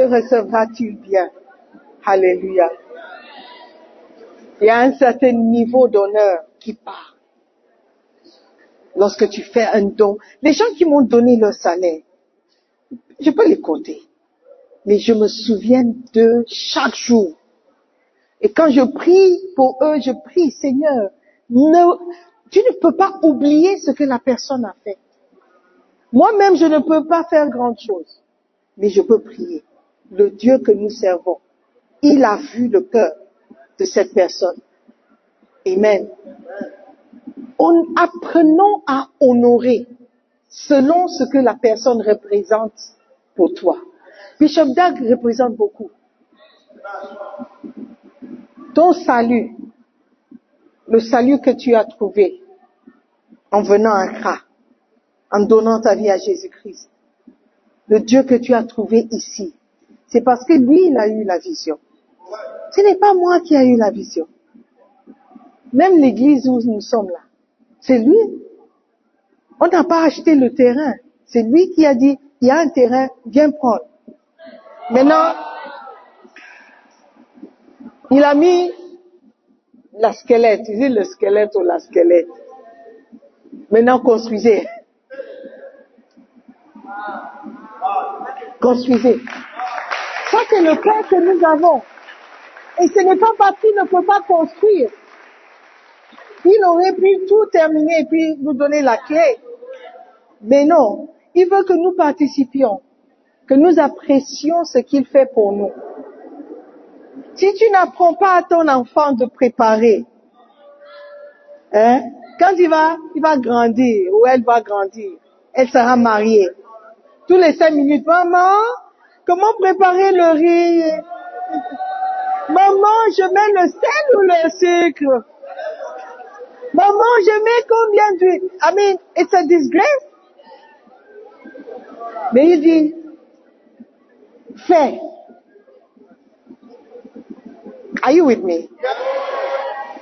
recevras-tu bien? Alléluia. Il y a un certain niveau d'honneur qui part. Lorsque tu fais un don, les gens qui m'ont donné leur salaire, je peux les compter. Mais je me souviens d'eux chaque jour. Et quand je prie pour eux, je prie, Seigneur, ne, tu ne peux pas oublier ce que la personne a fait. Moi-même, je ne peux pas faire grand chose. Mais je peux prier. Le Dieu que nous servons, il a vu le cœur de cette personne. Amen. On, apprenons à honorer selon ce que la personne représente pour toi. Bishop Dag représente beaucoup. Ton salut, le salut que tu as trouvé en venant à Accra, en donnant ta vie à Jésus-Christ, le Dieu que tu as trouvé ici, c'est parce que lui, il a eu la vision. Ce n'est pas moi qui ai eu la vision. Même l'église où nous sommes là, c'est lui. On n'a pas acheté le terrain. C'est lui qui a dit, il y a un terrain, viens prendre. Maintenant, il a mis la squelette, il dit le squelette ou la squelette. Maintenant, construisez. Construisez. Ça, c'est le cœur que nous avons. Et ce n'est pas parce qu'il ne peut pas construire. Il aurait pu tout terminer et puis nous donner la clé. Mais non, il veut que nous participions, que nous apprécions ce qu'il fait pour nous. Si tu n'apprends pas à ton enfant de préparer, hein, quand il va, il va grandir ou elle va grandir, elle sera mariée. Tous les cinq minutes, maman, comment préparer le riz? Maman, je mets le sel ou le sucre? Maman, je mets combien d'huile? I mean, it's a disgrace. Mais il dit, fais. Are you with me?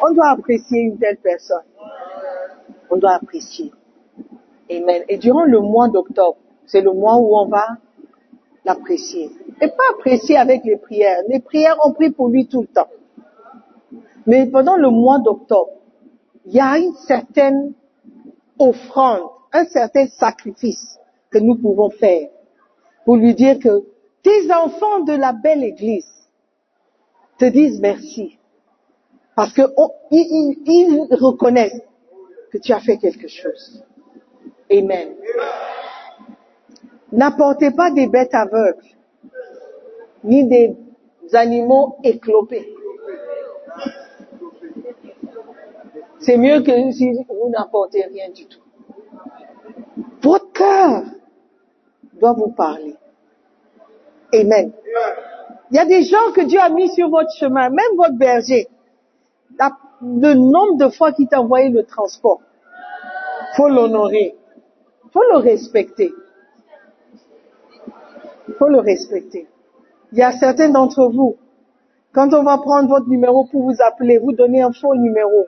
On doit apprécier une telle personne. On doit apprécier. Amen. Et durant le mois d'octobre, c'est le mois où on va l'apprécier. Et pas apprécier avec les prières. Les prières, on prie pour lui tout le temps. Mais pendant le mois d'octobre, il y a une certaine offrande, un certain sacrifice que nous pouvons faire pour lui dire que tes enfants de la belle église te disent merci. Parce que on- ils, ils- ils reconnaissent que tu as fait quelque chose. Amen. N'apportez pas des bêtes aveugles, ni des animaux éclopés. C'est mieux que si vous n'apportez rien du tout. Votre cœur doit vous parler. Amen. Il y a des gens que Dieu a mis sur votre chemin, même votre berger. Le nombre de fois qu'il t'a envoyé le transport, faut l'honorer, faut le respecter. faut le respecter. Il y a certains d'entre vous, quand on va prendre votre numéro pour vous appeler, vous donnez un faux numéro.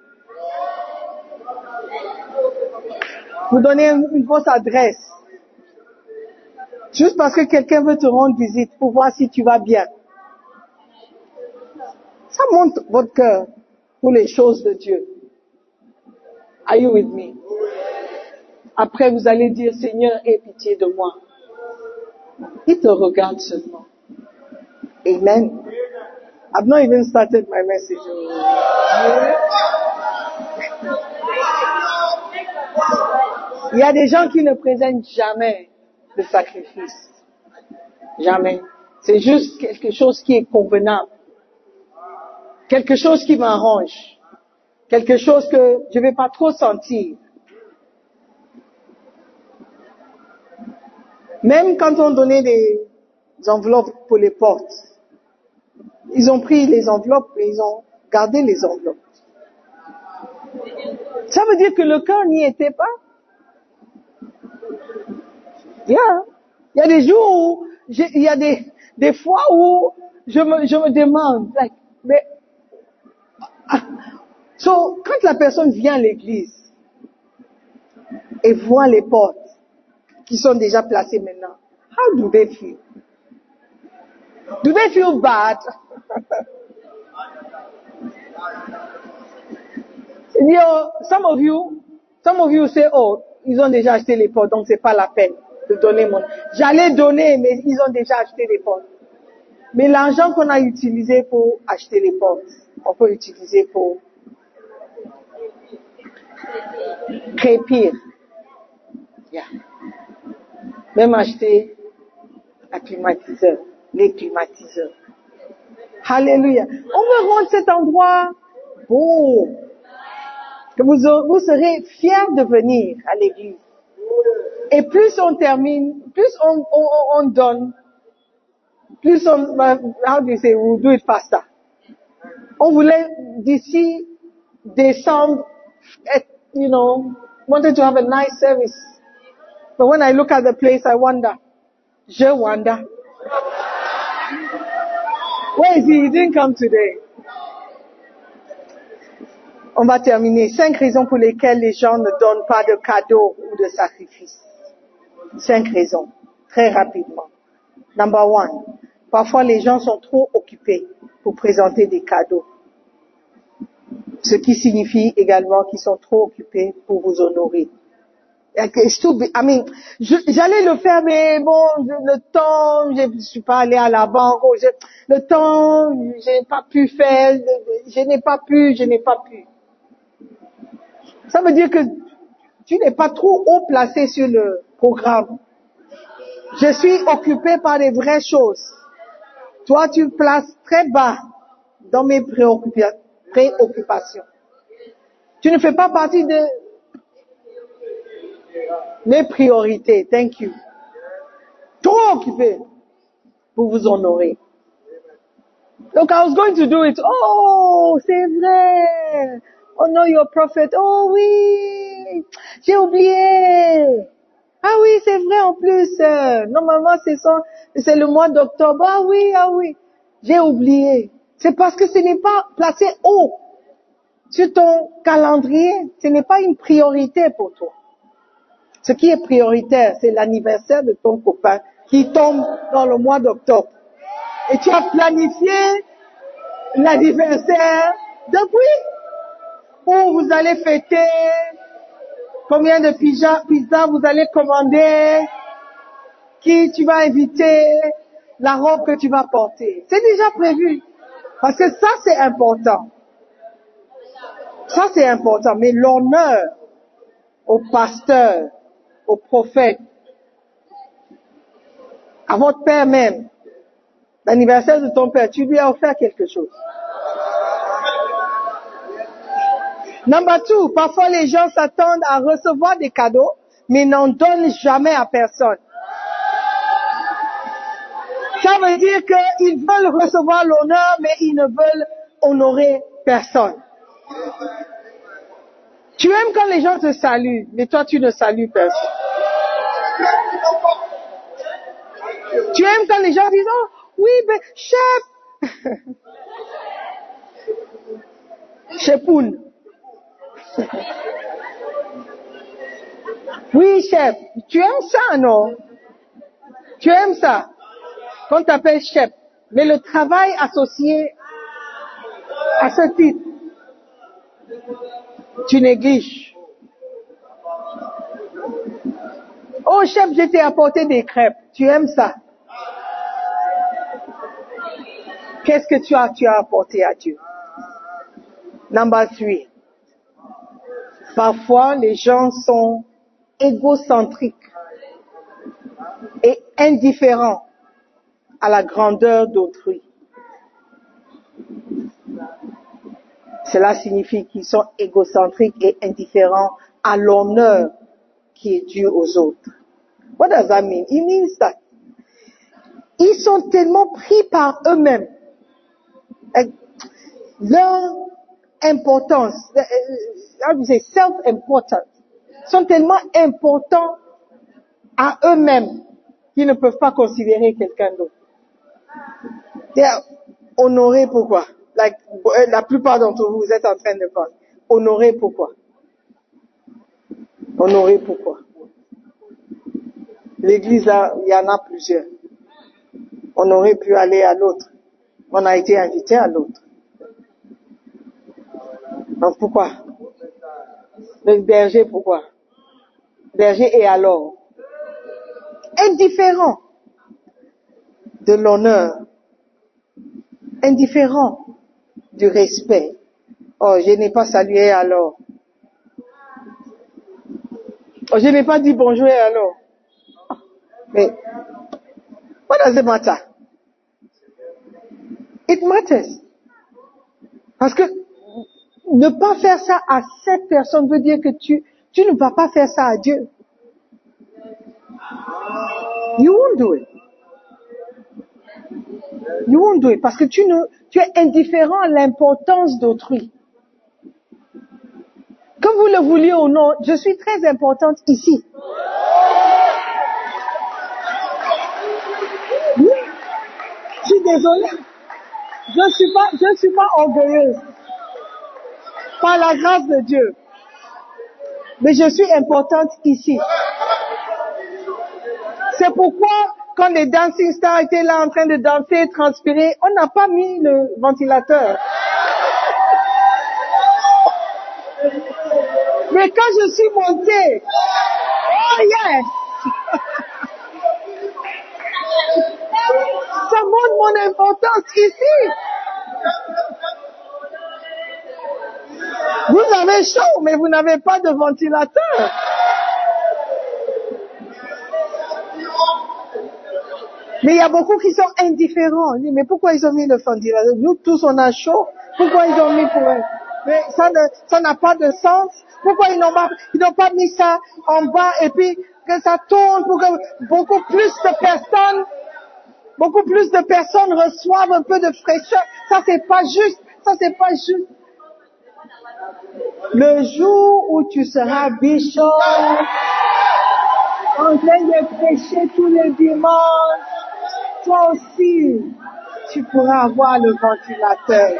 Vous donnez une, une fausse adresse. Juste parce que quelqu'un veut te rendre visite pour voir si tu vas bien. Ça montre votre cœur pour les choses de Dieu. Are you with me? Après, vous allez dire, Seigneur, aie pitié de moi. Il te regarde seulement. Amen. I've not even started my message. Il y a des gens qui ne présentent jamais de sacrifice. Jamais. C'est juste quelque chose qui est convenable. Quelque chose qui m'arrange. Quelque chose que je vais pas trop sentir. Même quand on donnait des enveloppes pour les portes, ils ont pris les enveloppes et ils ont gardé les enveloppes. Ça veut dire que le cœur n'y était pas. Il y a des jours où, il y a des, des fois où je me, je me demande, like, mais, so, quand la personne vient à l'église et voit les portes qui sont déjà placées maintenant, how do they feel? Do they feel bad? Dit, oh, some of you, some of you say, oh, ils ont déjà acheté les portes, donc c'est pas la peine de donner mon. J'allais donner, mais ils ont déjà acheté les portes. Mais l'argent qu'on a utilisé pour acheter les portes, on peut utiliser pour créer pire. Yeah. Même acheter un climatiseur, les climatiseurs. Alléluia. On veut rendre cet endroit beau. Que vous, vous serez fiers de venir à l'église. Et plus on termine, plus on, on, on donne, plus on, how do you say, we'll do it faster. On voulait d'ici décembre, être, you know, wanted to have a nice service. But when I look at the place, I wonder, je wonder, where is he? He didn't come today. On va terminer. Cinq raisons pour lesquelles les gens ne donnent pas de cadeaux ou de sacrifices. Cinq raisons. Très rapidement. Number one. Parfois les gens sont trop occupés pour présenter des cadeaux. Ce qui signifie également qu'ils sont trop occupés pour vous honorer. J'allais le faire, mais bon, le temps, je ne suis pas allé à la banque, oh, le temps, je n'ai pas pu faire, je, n'ai pas pu, je n'ai pas pu. Ça veut dire que tu n'es pas trop haut placé sur le programme. Je suis occupé par les vraies choses. Toi, tu places très bas dans mes préoccupa- préoccupations. Tu ne fais pas partie de mes priorités. Thank you. Trop occupé pour vous honorer. Donc, I was going to do it. Oh, c'est vrai. Oh no, your prophet. Oh oui, j'ai oublié. Ah oui, c'est vrai en plus. normalement, c'est le mois d'octobre. Ah oui, ah oui. J'ai oublié. C'est parce que ce n'est pas placé haut sur ton calendrier. Ce n'est pas une priorité pour toi. Ce qui est prioritaire, c'est l'anniversaire de ton copain qui tombe dans le mois d'octobre. Et tu as planifié l'anniversaire depuis où vous allez fêter, combien de pizza, vous allez commander, qui tu vas inviter, la robe que tu vas porter? C'est déjà prévu. Parce que ça, c'est important. Ça, c'est important. Mais l'honneur au pasteur, au prophète, à votre père même, l'anniversaire de ton père, tu lui as offert quelque chose. Number two, parfois les gens s'attendent à recevoir des cadeaux, mais n'en donnent jamais à personne. Ça veut dire qu'ils veulent recevoir l'honneur, mais ils ne veulent honorer personne. Tu aimes quand les gens te saluent, mais toi tu ne salues personne. Tu aimes quand les gens disent, oh, oui, ben, chef. Chepoun. Oui, chef. Tu aimes ça, non? Tu aimes ça? Qu'on t'appelle chef. Mais le travail associé à ce titre, tu négliges. Oh, chef, je t'ai apporté des crêpes. Tu aimes ça? Qu'est-ce que tu as, tu as apporté à Dieu? Number three. Parfois, les gens sont égocentriques et indifférents à la grandeur d'autrui. Cela signifie qu'ils sont égocentriques et indifférents à l'honneur qui est dû aux autres. What does that mean? It means that ils sont tellement pris par eux-mêmes. Leur importance, self-importance, sont tellement importants à eux-mêmes qu'ils ne peuvent pas considérer quelqu'un d'autre. They are honorés pourquoi? Euh, la plupart d'entre vous, êtes en train de penser. Honorés pourquoi? Honorés pourquoi? L'église, il y en a plusieurs. On aurait pu aller à l'autre. On a été invité à l'autre. Donc pourquoi? Le berger, pourquoi? Berger et alors Indifférent de l'honneur, indifférent du respect. Oh, je n'ai pas salué alors. Oh, je n'ai pas dit bonjour alors. Mais, what does it matter? It matters. Parce que ne pas faire ça à cette personne veut dire que tu, tu ne vas pas faire ça à Dieu. You won't do it. Parce que tu ne, tu es indifférent à l'importance d'autrui. Que vous le vouliez ou non, je suis très importante ici. Oui. Je suis désolée. Je suis pas, je suis pas orgueilleuse. Par la grâce de Dieu. Mais je suis importante ici. C'est pourquoi, quand les dancing stars étaient là en train de danser, transpirer, on n'a pas mis le ventilateur. Mais quand je suis montée, oh yes! Ça montre mon importance ici. Vous avez chaud, mais vous n'avez pas de ventilateur. Mais il y a beaucoup qui sont indifférents. On dit, mais pourquoi ils ont mis le ventilateur Nous tous, on a chaud. Pourquoi ils ont mis pour eux? Mais ça ne, ça n'a pas de sens. Pourquoi ils n'ont pas, ils n'ont pas mis ça en bas et puis que ça tourne pour que beaucoup plus de personnes, beaucoup plus de personnes reçoivent un peu de fraîcheur? Ça c'est pas juste. Ça c'est pas juste. Le jour où tu seras bishop, en train de prêcher tous les dimanches, toi aussi, tu pourras avoir le ventilateur.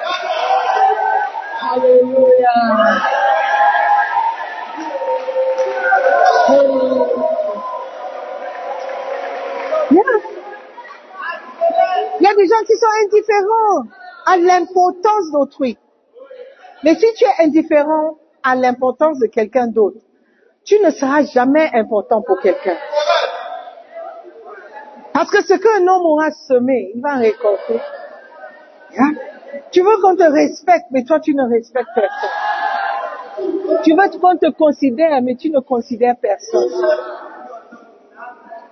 Alléluia. Il y a des gens qui sont indifférents à l'importance d'autrui. Mais si tu es indifférent à l'importance de quelqu'un d'autre, tu ne seras jamais important pour quelqu'un. Parce que ce qu'un homme aura semé, il va récolter. Hein? Tu veux qu'on te respecte, mais toi tu ne respectes personne. Tu veux qu'on te considère, mais tu ne considères personne.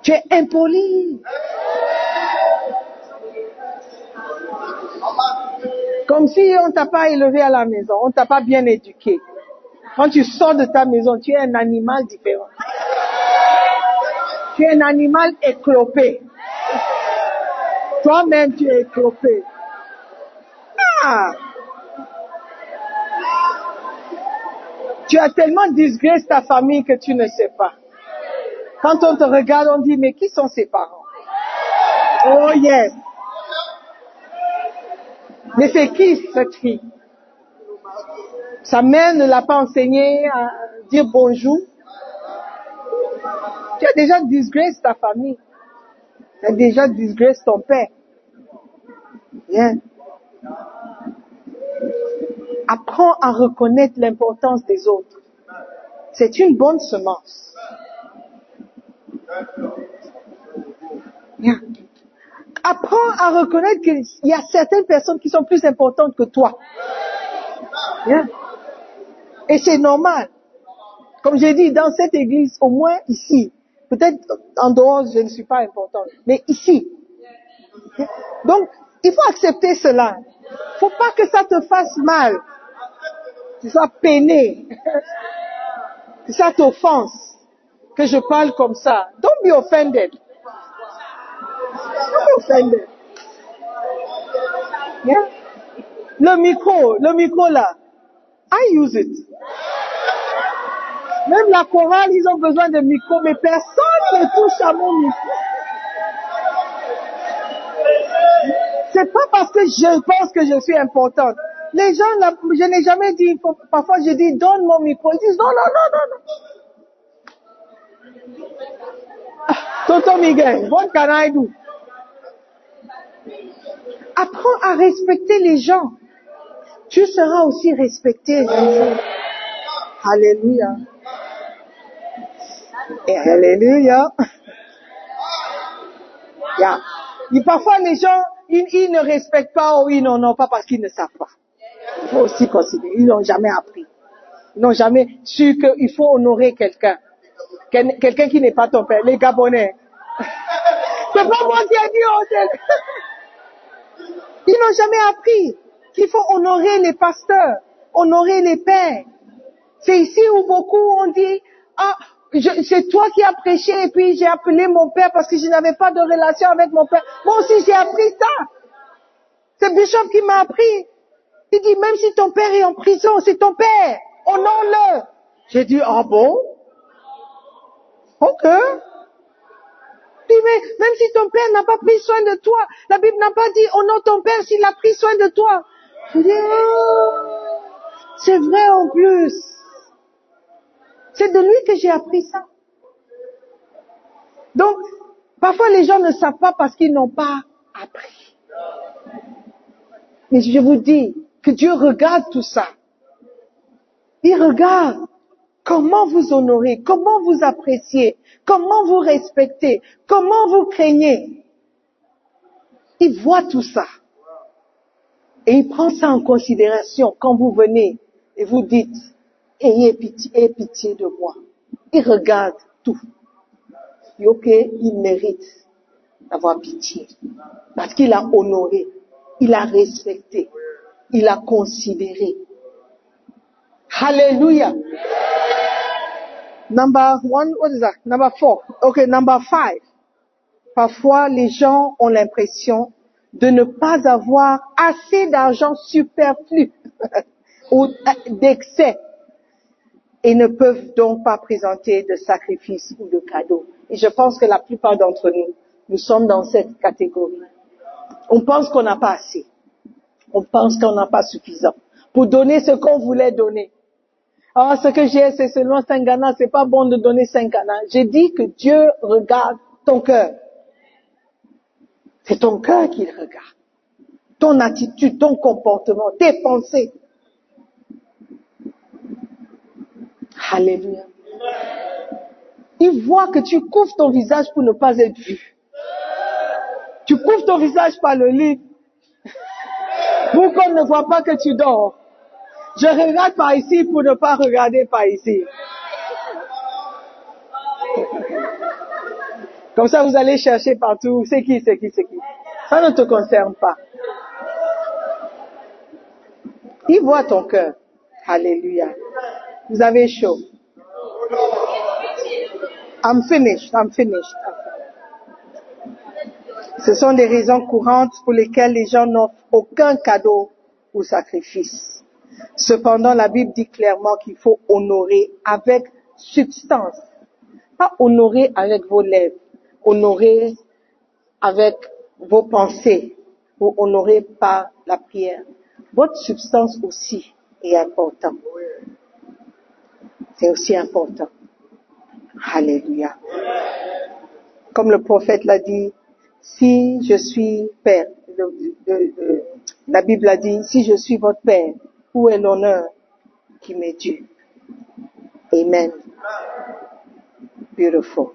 Tu es impoli. Comme si on t'a pas élevé à la maison, on t'a pas bien éduqué. Quand tu sors de ta maison, tu es un animal différent. Tu es un animal éclopé. Toi-même, tu es éclopé. Ah! Tu as tellement disgracé ta famille que tu ne sais pas. Quand on te regarde, on dit, mais qui sont ses parents? Oh yes. Mais c'est qui cette fille? Sa mère ne l'a pas enseigné à dire bonjour. Tu as déjà disgracé ta famille. Déjà disgracé ton père. Bien. Apprends à reconnaître l'importance des autres. C'est une bonne semence. Apprends à reconnaître qu'il y a certaines personnes qui sont plus importantes que toi. Et c'est normal. Comme j'ai dit, dans cette église, au moins ici, peut-être en dehors, je ne suis pas importante, mais ici. Donc, il faut accepter cela. faut pas que ça te fasse mal. Que ça peiné. Que ça t'offense. Que je parle comme ça. Don't be offended. Don't be offended. Yeah? Le micro, le micro là. I use it. Même la chorale, ils ont besoin de micro, mais personne ne touche à mon micro. C'est pas parce que je pense que je suis importante. Les gens, je n'ai jamais dit, parfois je dis, donne mon micro. Ils disent, non, non, non, non, non. Ah, Toto Miguel, what can I do? Apprends à respecter les gens. Tu seras aussi respecté. Alléluia. Alléluia. Yeah. Et parfois les gens, ils, ne respectent pas ou ils n'en ont pas parce qu'ils ne savent pas. Il faut aussi considérer. Ils n'ont jamais appris. Ils n'ont jamais su qu'il faut honorer quelqu'un. Quel- Quelqu'un qui n'est pas ton père. Les Gabonais. C'est pas moi qui ai dit oh, Ils n'ont jamais appris qu'il faut honorer les pasteurs, honorer les pères. C'est ici où beaucoup ont dit, ah, c'est toi qui as prêché et puis j'ai appelé mon père parce que je n'avais pas de relation avec mon père. Moi aussi j'ai appris ça. C'est Bishop qui m'a appris. Il dit, même si ton père est en prison, c'est ton père. Honore-le. J'ai dit, ah bon? Ok. Il mais même si ton père n'a pas pris soin de toi, la Bible n'a pas dit, honore ton père s'il a pris soin de toi. Je dis, ah, c'est vrai en plus. C'est de lui que j'ai appris ça. Donc, parfois les gens ne savent pas parce qu'ils n'ont pas appris. Mais je vous dis que Dieu regarde tout ça. Il regarde comment vous honorez, comment vous appréciez, comment vous respectez, comment vous craignez. Il voit tout ça. Et il prend ça en considération quand vous venez et vous dites, ayez pitié, ayez pitié de moi. Il regarde tout. Ok, il mérite d'avoir pitié. Parce qu'il a honoré, il a respecté, il a considéré. Hallelujah. Number one, what is that? Number four. Okay, number five. Parfois, les gens ont l'impression de ne pas avoir assez d'argent superflu ou d'excès et ne peuvent donc pas présenter de sacrifice ou de cadeau. Et je pense que la plupart d'entre nous, nous sommes dans cette catégorie. On pense qu'on n'a pas assez. On pense qu'on n'a pas suffisant pour donner ce qu'on voulait donner. Ah, ce que j'ai, c'est seulement cinq ganas. C'est pas bon de donner cinq ganas. J'ai dit que Dieu regarde ton cœur. C'est ton cœur qu'il regarde. Ton attitude, ton comportement, tes pensées. Alléluia. Il voit que tu couvres ton visage pour ne pas être vu. Tu couvres ton visage par le lit pour qu'on ne voit pas que tu dors. Je regarde par ici pour ne pas regarder par ici. Comme ça, vous allez chercher partout. C'est qui, c'est qui, c'est qui? Ça ne te concerne pas. Il voit ton cœur. Alléluia. Vous avez chaud. I'm finished. I'm finished. Ce sont des raisons courantes pour lesquelles les gens n'offrent aucun cadeau ou sacrifice. Cependant, la Bible dit clairement qu'il faut honorer avec substance. Pas honorer avec vos lèvres. Honorer avec vos pensées ou honorer par la prière. Votre substance aussi est important. C'est aussi important. Alléluia. Comme le prophète l'a dit, si je suis père, la Bible a dit, si je suis votre père, où est l'honneur qui m'est dû? Amen. Beautiful.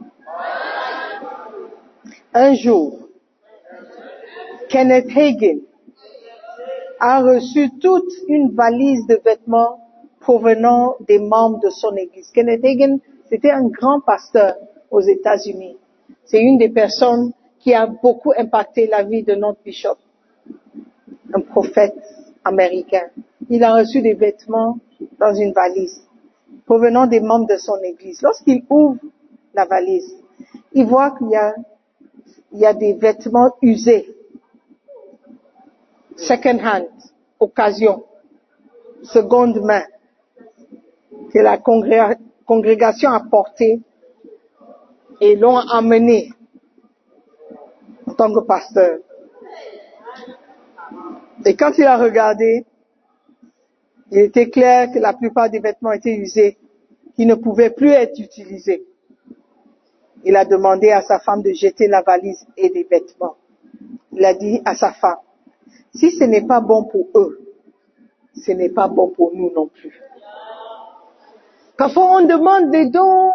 Un jour, Kenneth Hagin a reçu toute une valise de vêtements provenant des membres de son église. Kenneth Hagin, c'était un grand pasteur aux États-Unis. C'est une des personnes qui a beaucoup impacté la vie de notre bishop, un prophète américain. Il a reçu des vêtements dans une valise provenant des membres de son église. Lorsqu'il ouvre la valise, il voit qu'il y y a des vêtements usés, second hand, occasion, seconde main, que la congré- congrégation a porté et l'ont amené en tant que pasteur. Et quand il a regardé, il était clair que la plupart des vêtements étaient usés, qui ne pouvaient plus être utilisés. Il a demandé à sa femme de jeter la valise et des vêtements. Il a dit à sa femme, si ce n'est pas bon pour eux, ce n'est pas bon pour nous non plus. Parfois on demande des dons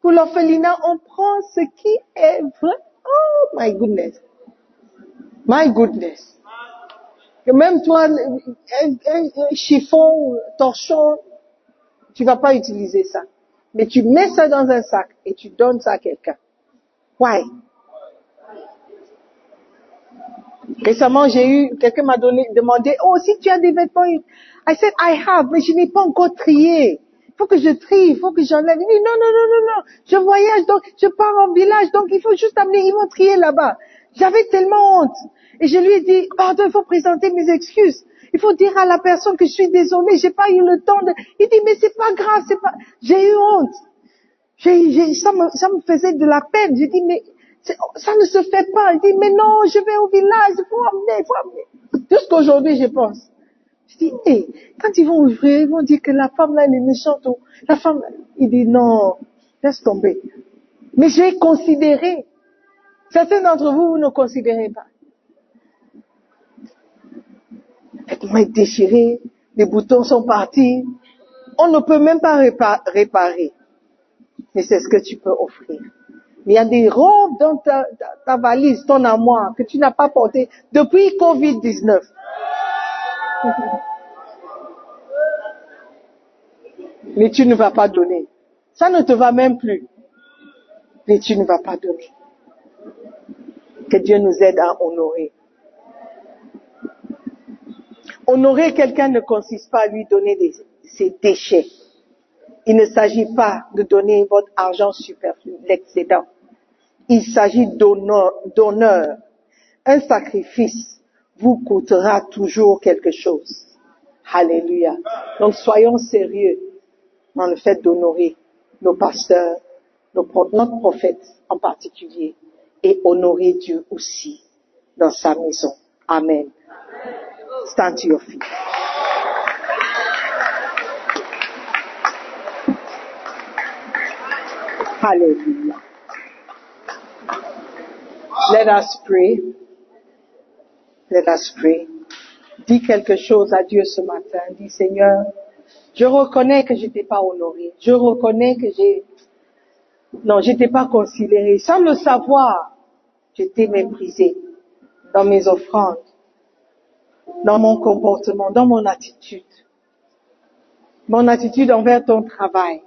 pour l'orphelinat, on prend ce qui est vrai. Oh my goodness. My goodness. Même toi, un, un- chiffon, torchon, tu vas pas utiliser ça. Mais tu mets ça dans un sac et tu donnes ça à quelqu'un. Why? Récemment, j'ai eu, quelqu'un m'a demandé, oh, si tu as des vêtements, I said, I have, mais je n'ai pas encore trié. Faut que je trie, il faut que j'enlève. Il dit, non, non, non, non, non, je voyage, donc je pars en village, donc il faut juste amener, ils vont trier là-bas. J'avais tellement honte. Et je lui ai dit, pardon, il faut présenter mes excuses. Il faut dire à la personne que je suis désolée, j'ai pas eu le temps de... Il dit, mais c'est pas grave, c'est pas... J'ai eu honte. J'ai, j'ai- ça, me, ça me faisait de la peine. J'ai dit, mais ça ne se fait pas. Il dit, mais non, je vais au village, il faut amener, il faut amener. Jusqu'aujourd'hui, je pense. Je dis, hé, quand ils vont ouvrir, ils vont dire que la femme là, elle est méchante. La femme, il dit, non, laisse tomber. Mais j'ai considéré. Certains d'entre vous, vous ne considérez pas. Les vêtements est déchiré, les boutons sont partis. On ne peut même pas répa- réparer. Mais c'est ce que tu peux offrir. Mais il y a des robes dans ta, ta- valise, ton armoire, que tu n'as pas porté depuis Covid-19. Mais tu ne vas pas donner. Ça ne te va même plus. Mais tu ne vas pas donner. Que Dieu nous aide à honorer. Honorer quelqu'un ne consiste pas à lui donner ses déchets. Il ne s'agit pas de donner votre argent superflu, l'excédent. Il s'agit d'honneur, d'honneur. Un sacrifice vous coûtera toujours quelque chose. Alléluia. Donc soyons sérieux dans le fait d'honorer nos pasteurs, nos notre prophète en particulier, et honorer Dieu aussi dans sa maison. Amen. Stand to your feet. Hallelujah. Let us pray. Let us pray. Dis quelque chose à Dieu ce matin. Dis Seigneur, je reconnais que je t'ai pas honoré. Je reconnais que j'ai, non, je t'ai pas considéré. Sans le savoir, je t'ai méprisé dans mes offrandes, dans mon comportement, dans mon attitude. Mon attitude envers ton travail.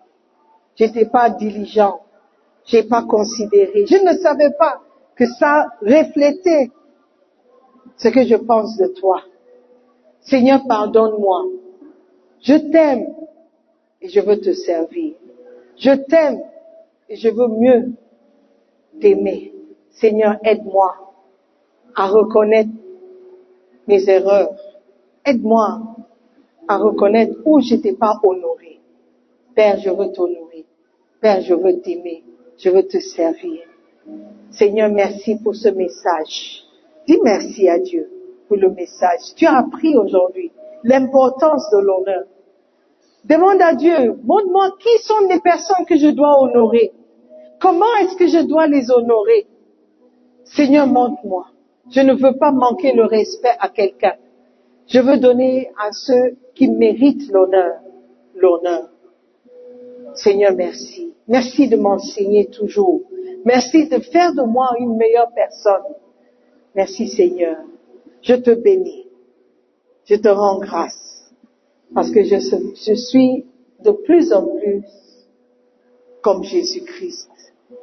J'étais pas diligent. J'ai pas considéré. Je ne savais pas que ça reflétait ce que je pense de toi. Seigneur, pardonne-moi. Je t'aime et je veux te servir. Je t'aime et je veux mieux t'aimer. Seigneur, aide-moi à reconnaître mes erreurs. Aide-moi à reconnaître où je t'ai pas honoré. Père, je veux t'honorer. Père, je veux t'aimer. Je veux te servir. Seigneur, merci pour ce message. Dis merci à Dieu pour le message. Tu as appris aujourd'hui l'importance de l'honneur. Demande à Dieu, montre-moi qui sont les personnes que je dois honorer. Comment est-ce que je dois les honorer? Seigneur, montre-moi. Je ne veux pas manquer le respect à quelqu'un. Je veux donner à ceux qui méritent l'honneur, l'honneur. Seigneur, merci. Merci de m'enseigner toujours. Merci de faire de moi une meilleure personne. Merci Seigneur. Je te bénis. Je te rends grâce. Parce que je, suis de plus en plus comme Jésus-Christ.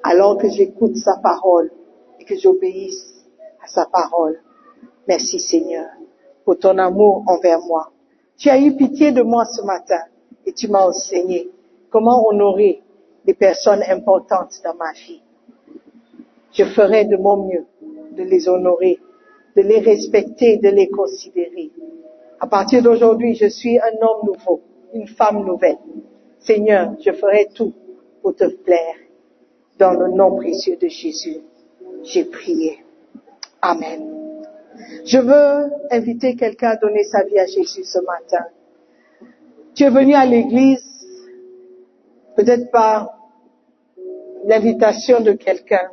Alors que j'écoute sa parole et que j'obéisse à sa parole. Merci Seigneur pour ton amour envers moi. Tu as eu pitié de moi ce matin et tu m'as enseigné comment honorer les personnes importantes dans ma vie. Je ferai de mon mieux de les honorer, de les respecter, de les considérer. À partir d'aujourd'hui, je suis un homme nouveau, une femme nouvelle. Seigneur, je ferai tout pour te plaire. Dans le nom précieux de Jésus, j'ai prié. Amen. Je veux inviter quelqu'un à donner sa vie à Jésus ce matin. Tu es venu à l'église, peut-être par l'invitation de quelqu'un,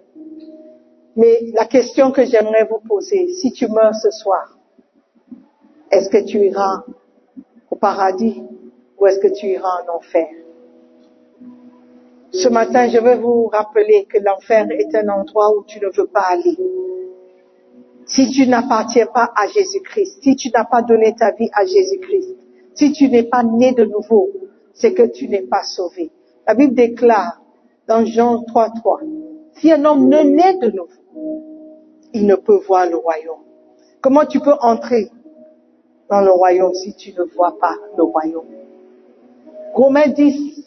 mais la question que j'aimerais vous poser, si tu meurs ce soir, est-ce que tu iras au paradis ou est-ce que tu iras en enfer? Ce matin, je veux vous rappeler que l'enfer est un endroit où tu ne veux pas aller. Si tu n'appartiens pas à Jésus-Christ, si tu n'as pas donné ta vie à Jésus-Christ, si tu n'es pas né de nouveau, c'est que tu n'es pas sauvé. La Bible déclare dans Jean 3.3, si un homme ne naît de nouveau, il ne peut voir le royaume. Comment tu peux entrer dans le royaume si tu ne vois pas le royaume? Romains 10,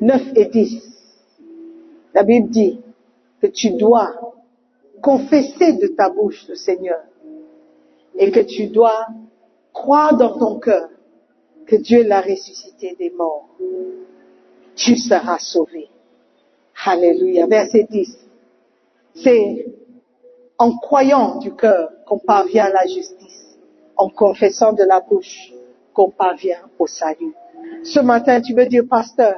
9 et 10. La Bible dit que tu dois confesser de ta bouche le Seigneur et que tu dois croire dans ton cœur que Dieu l'a ressuscité des morts. Tu seras sauvé. Alléluia. Verset 10. C'est en croyant du cœur qu'on parvient à la justice, en confessant de la bouche qu'on parvient au salut. Ce matin, tu veux dire, pasteur,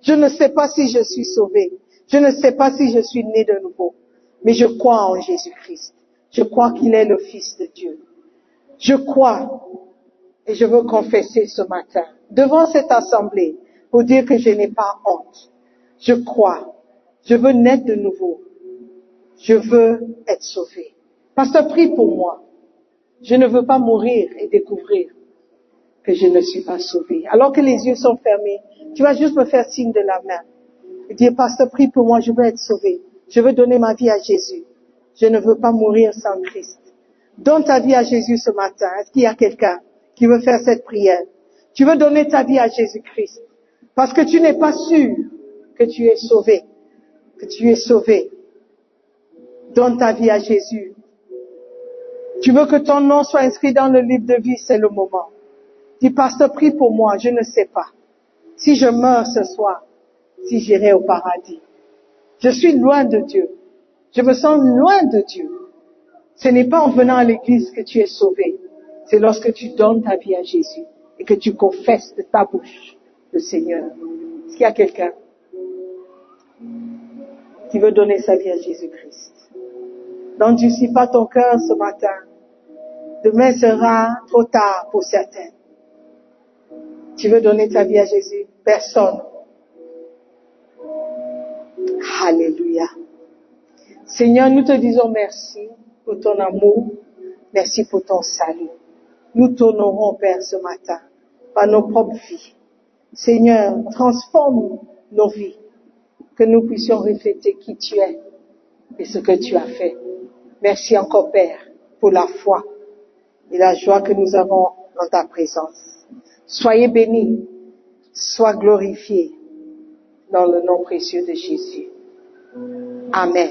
je ne sais pas si je suis sauvé. Je ne sais pas si je suis né de nouveau. Mais je crois en Jésus-Christ. Je crois qu'il est le Fils de Dieu. Je crois et je veux confesser ce matin devant cette assemblée pour dire que je n'ai pas honte. Je crois. Je veux naître de nouveau. Je veux être sauvé. Pasteur, prie pour moi. Je ne veux pas mourir et découvrir que je ne suis pas sauvé. Alors que les yeux sont fermés, tu vas juste me faire signe de la main et dire, Pasteur, prie pour moi, je veux être sauvé. Je veux donner ma vie à Jésus. Je ne veux pas mourir sans Christ. Donne ta vie à Jésus ce matin. Est-ce qu'il y a quelqu'un qui veut faire cette prière? Tu veux donner ta vie à Jésus-Christ parce que tu n'es pas sûr que tu es sauvé, tu es sauvé. Donne ta vie à Jésus. Tu veux que ton nom soit inscrit dans le livre de vie, c'est le moment. Dis, pasteur, prie pour moi, je ne sais pas. Si je meurs ce soir, si j'irai au paradis. Je suis loin de Dieu. Je me sens loin de Dieu. Ce n'est pas en venant à l'église que tu es sauvé. C'est lorsque tu donnes ta vie à Jésus et que tu confesses de ta bouche le Seigneur. Est-ce qu'il y a quelqu'un? Qui veut donner sa vie à Jésus-Christ? N'endurcis pas ton cœur ce matin. Demain sera trop tard pour certains. Tu veux donner ta vie à Jésus? Personne. Alléluia. Seigneur, nous te disons merci pour ton amour. Merci pour ton salut. Nous t'honorons, Père, ce matin, par nos propres vies. Seigneur, transforme nos vies, que nous puissions refléter qui tu es et ce que tu as fait. Merci encore, Père, pour la foi et la joie que nous avons dans ta présence. Soyez bénis, sois glorifiés dans le nom précieux de Jésus. Amen.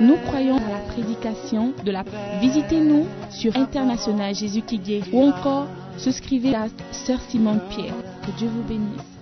Nous croyons à la prédication de la... Visitez-nous sur International Jésus qui ou encore souscrivez à Sœur Simone Pierre. Que Dieu vous bénisse.